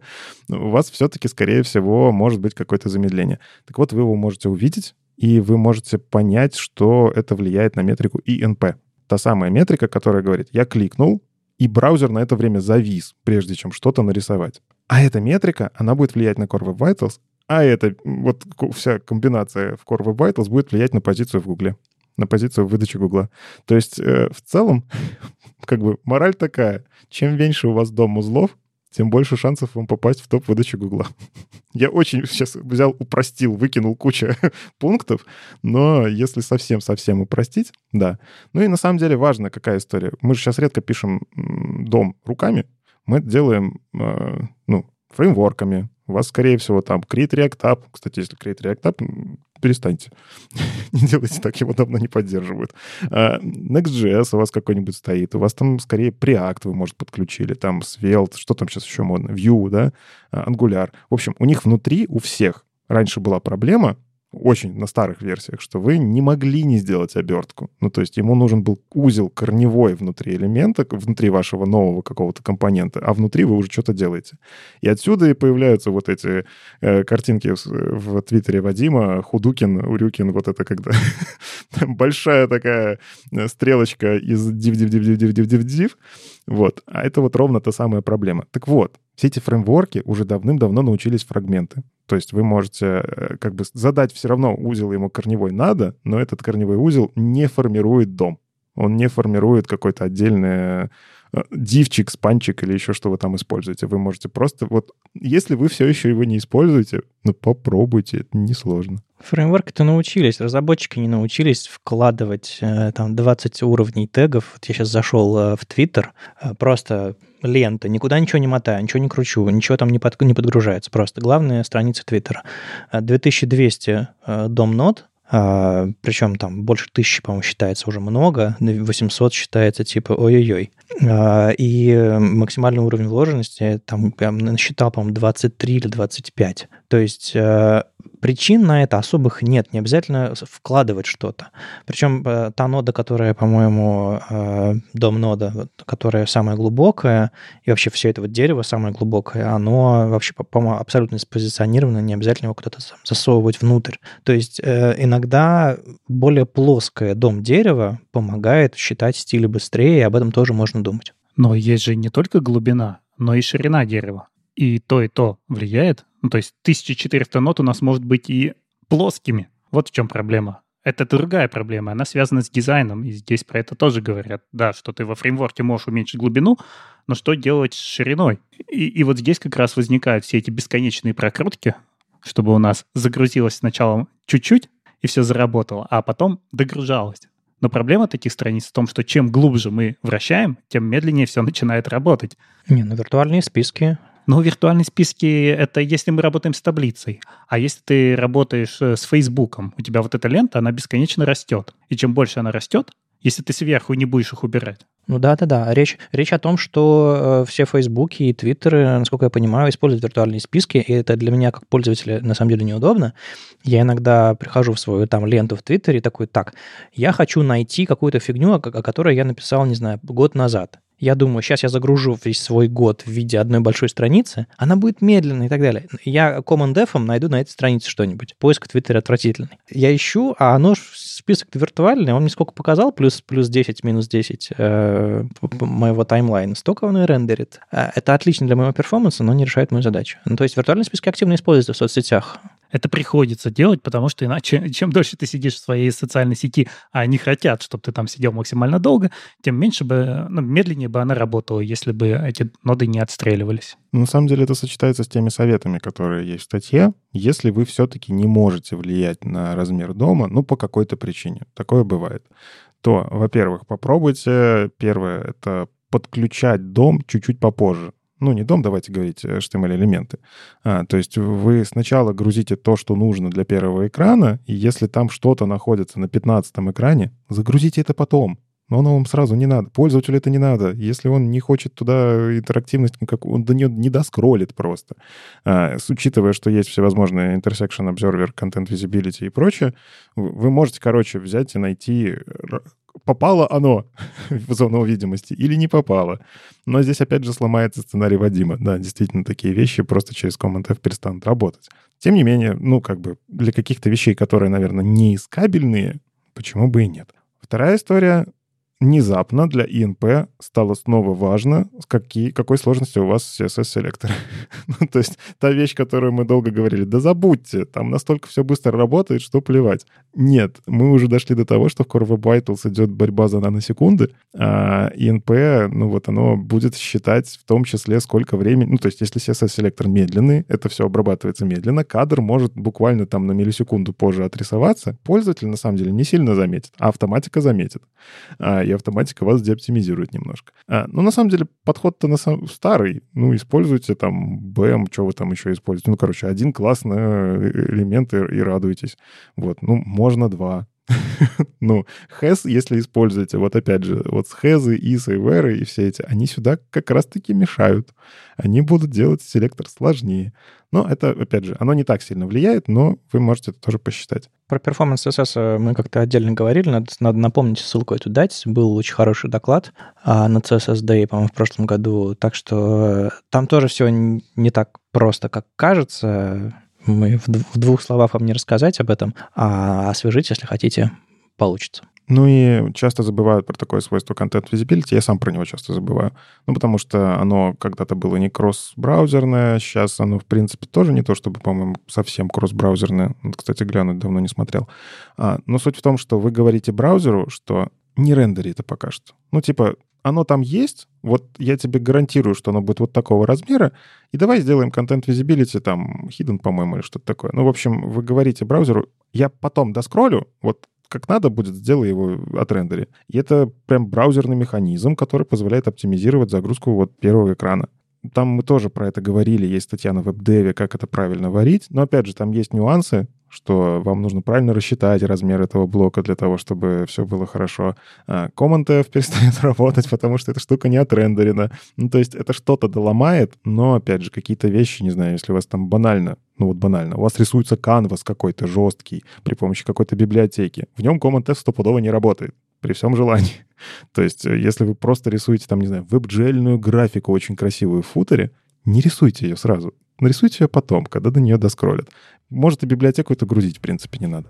у вас все-таки, скорее всего, может быть какое-то замедление. Так вот, вы его можете увидеть, и вы можете понять, что это влияет на метрику INP. Та самая метрика, которая говорит, я кликнул, и браузер на это время завис, прежде чем что-то нарисовать. А эта метрика, она будет влиять на Core Web Vitals, а это вот вся комбинация в Core Web Vitals будет влиять на позицию в Гугле, на позицию в выдаче Гугла. То есть э, в целом, <laughs> как бы мораль такая, чем меньше у вас дом узлов, тем больше шансов вам попасть в топ выдачи Гугла. <laughs> Я очень сейчас взял, упростил, выкинул кучу <laughs> пунктов, но если совсем-совсем упростить, да. Ну и на самом деле важно, какая история. Мы же сейчас редко пишем дом руками, мы это делаем, э, ну, фреймворками. У вас, скорее всего, там Create React App. Кстати, если Create React App, перестаньте. <laughs> не делайте так, его давно не поддерживают. А, Next.js у вас какой-нибудь стоит. У вас там скорее Preact вы, может, подключили. Там Svelte, что там сейчас еще модно? Vue, да? А, Angular. В общем, у них внутри, у всех раньше была проблема, очень на старых версиях, что вы не могли не сделать обертку. Ну, то есть ему нужен был узел корневой внутри элемента, внутри вашего нового какого-то компонента, а внутри вы уже что-то делаете. И отсюда и появляются вот эти э, картинки в, в Твиттере Вадима, Худукин, Урюкин, вот это когда <laughs> большая такая э, стрелочка из div-div-div-div-div-div-div, вот. А это вот ровно та самая проблема. Так вот, все эти фреймворки уже давным-давно научились фрагменты. То есть вы можете э, как бы задать все равно узел ему корневой надо, но этот корневой узел не формирует дом. Он не формирует какой-то отдельный дивчик, спанчик или еще что вы там используете. Вы можете просто... Вот если вы все еще его не используете, ну попробуйте, это несложно. Фреймворки-то научились, разработчики не научились вкладывать э, там 20 уровней тегов. Вот я сейчас зашел э, в Твиттер, э, просто лента, никуда ничего не мотаю, ничего не кручу, ничего там не, под, не подгружается. Просто главная страница Твиттера. 2200 дом нот, причем там больше тысячи, по-моему, считается уже много, 800 считается типа ой-ой-ой. А, и максимальный уровень вложенности там я насчитал, по-моему, 23 или 25. То есть причин на это особых нет, не обязательно вкладывать что-то. Причем э, та нода, которая, по-моему, э, дом нода, которая самая глубокая, и вообще все это вот дерево самое глубокое, оно вообще, по-моему, абсолютно спозиционировано, не обязательно его куда-то засовывать внутрь. То есть э, иногда более плоское дом дерева помогает считать стили быстрее, и об этом тоже можно думать. Но есть же не только глубина, но и ширина дерева. И то, и то влияет ну, то есть 1400 нот у нас может быть и плоскими. Вот в чем проблема. Это другая проблема, она связана с дизайном, и здесь про это тоже говорят. Да, что ты во фреймворке можешь уменьшить глубину, но что делать с шириной? И, и вот здесь как раз возникают все эти бесконечные прокрутки, чтобы у нас загрузилось сначала чуть-чуть, и все заработало, а потом догружалось. Но проблема таких страниц в том, что чем глубже мы вращаем, тем медленнее все начинает работать. Не, ну виртуальные списки ну, виртуальные списки — это если мы работаем с таблицей. А если ты работаешь э, с Фейсбуком, у тебя вот эта лента, она бесконечно растет. И чем больше она растет, если ты сверху не будешь их убирать. Ну да, да, да. Речь, речь о том, что э, все Фейсбуки и Твиттеры, насколько я понимаю, используют виртуальные списки, и это для меня как пользователя на самом деле неудобно. Я иногда прихожу в свою там ленту в Твиттере и такой, так, я хочу найти какую-то фигню, о которой я написал, не знаю, год назад я думаю, сейчас я загружу весь свой год в виде одной большой страницы, она будет медленной и так далее. Я Command F найду на этой странице что-нибудь. Поиск в Твиттере отвратительный. Я ищу, а оно список виртуальный, он мне сколько показал, плюс, плюс 10, минус 10 э, моего таймлайна, столько он и рендерит. Э, это отлично для моего перформанса, но не решает мою задачу. Ну, то есть виртуальные списки активно используются в соцсетях это приходится делать, потому что иначе, <laughs> чем дольше ты сидишь в своей социальной сети, а они хотят, чтобы ты там сидел максимально долго, тем меньше бы, ну, медленнее бы она работала, если бы эти ноды не отстреливались. На самом деле это сочетается с теми советами, которые есть в статье. Если вы все-таки не можете влиять на размер дома, ну, по какой-то причине, такое бывает, то, во-первых, попробуйте, первое, это подключать дом чуть-чуть попозже ну, не дом, давайте говорить, HTML-элементы. А, то есть вы сначала грузите то, что нужно для первого экрана, и если там что-то находится на 15 экране, загрузите это потом. Но оно вам сразу не надо. Пользователю это не надо. Если он не хочет туда интерактивность, как он до нее не доскролит просто. А, с, учитывая, что есть всевозможные intersection observer, content visibility и прочее, вы можете, короче, взять и найти попало оно <laughs> в зону видимости или не попало. Но здесь опять же сломается сценарий Вадима. Да, действительно, такие вещи просто через Command F перестанут работать. Тем не менее, ну, как бы для каких-то вещей, которые, наверное, не искабельные, почему бы и нет. Вторая история внезапно для ИНП стало снова важно, с какие, какой сложности у вас CSS-селектор. <laughs> ну, то есть та вещь, которую мы долго говорили, да забудьте, там настолько все быстро работает, что плевать. Нет, мы уже дошли до того, что в Core Web Vitals идет борьба за наносекунды, а ИНП, ну вот оно будет считать в том числе, сколько времени, ну то есть если CSS-селектор медленный, это все обрабатывается медленно, кадр может буквально там на миллисекунду позже отрисоваться, пользователь на самом деле не сильно заметит, а автоматика заметит. А, автоматика вас деоптимизирует немножко. А, ну, на самом деле, подход-то на сам... старый. Ну, используйте там BM, что вы там еще используете. Ну, короче, один классный э, элемент и, и радуйтесь. Вот, ну, можно два. <laughs> ну, has, если используете, вот опять же, вот has, is и where и все эти, они сюда как раз-таки мешают. Они будут делать селектор сложнее. Но это, опять же, оно не так сильно влияет, но вы можете это тоже посчитать. Про перформанс CSS мы как-то отдельно говорили, надо, надо напомнить, ссылку эту дать. Был очень хороший доклад а, на CSS Day, по-моему, в прошлом году, так что там тоже все не так просто, как кажется. Мы в, в двух словах вам не рассказать об этом, а освежить, если хотите, получится. Ну и часто забывают про такое свойство Content Visibility. Я сам про него часто забываю. Ну, потому что оно когда-то было не кросс-браузерное, сейчас оно, в принципе, тоже не то, чтобы, по-моему, совсем кросс-браузерное. Кстати, глянуть давно не смотрел. А, но суть в том, что вы говорите браузеру, что не рендери это пока что. Ну, типа, оно там есть, вот я тебе гарантирую, что оно будет вот такого размера, и давай сделаем контент visibility там hidden, по-моему, или что-то такое. Ну, в общем, вы говорите браузеру, я потом доскроллю, вот как надо будет, сделай его от рендери. И это прям браузерный механизм, который позволяет оптимизировать загрузку вот первого экрана. Там мы тоже про это говорили, есть статья на веб-деве, как это правильно варить. Но, опять же, там есть нюансы, что вам нужно правильно рассчитать размер этого блока для того, чтобы все было хорошо. А F перестает <laughs> работать, потому что эта штука не отрендерена. Ну, то есть это что-то доломает, но, опять же, какие-то вещи, не знаю, если у вас там банально, ну вот банально, у вас рисуется канвас какой-то жесткий при помощи какой-то библиотеки, в нем Command F стопудово не работает при всем желании. <laughs> То есть, э, если вы просто рисуете там, не знаю, веб-джельную графику очень красивую в футере, не рисуйте ее сразу. Нарисуйте ее потом, когда до нее доскролят. Может, и библиотеку это грузить, в принципе, не надо.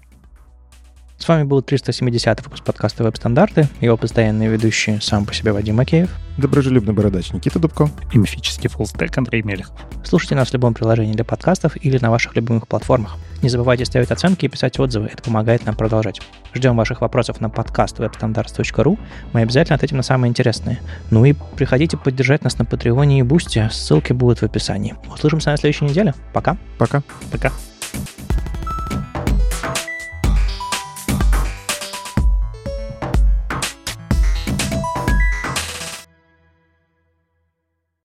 С вами был 370 выпуск подкаста «Веб-стандарты». Его постоянные ведущие сам по себе Вадим Макеев. Доброжелюбный бородач Никита Дубко. И мифический фуллстек Андрей Мелехов. Слушайте нас в любом приложении для подкастов или на ваших любимых платформах. Не забывайте ставить оценки и писать отзывы. Это помогает нам продолжать. Ждем ваших вопросов на подкаст webstandards.ru. Мы обязательно ответим на самые интересные. Ну и приходите поддержать нас на Патреоне и Бусте. Ссылки будут в описании. Услышимся на следующей неделе. Пока. Пока. Пока.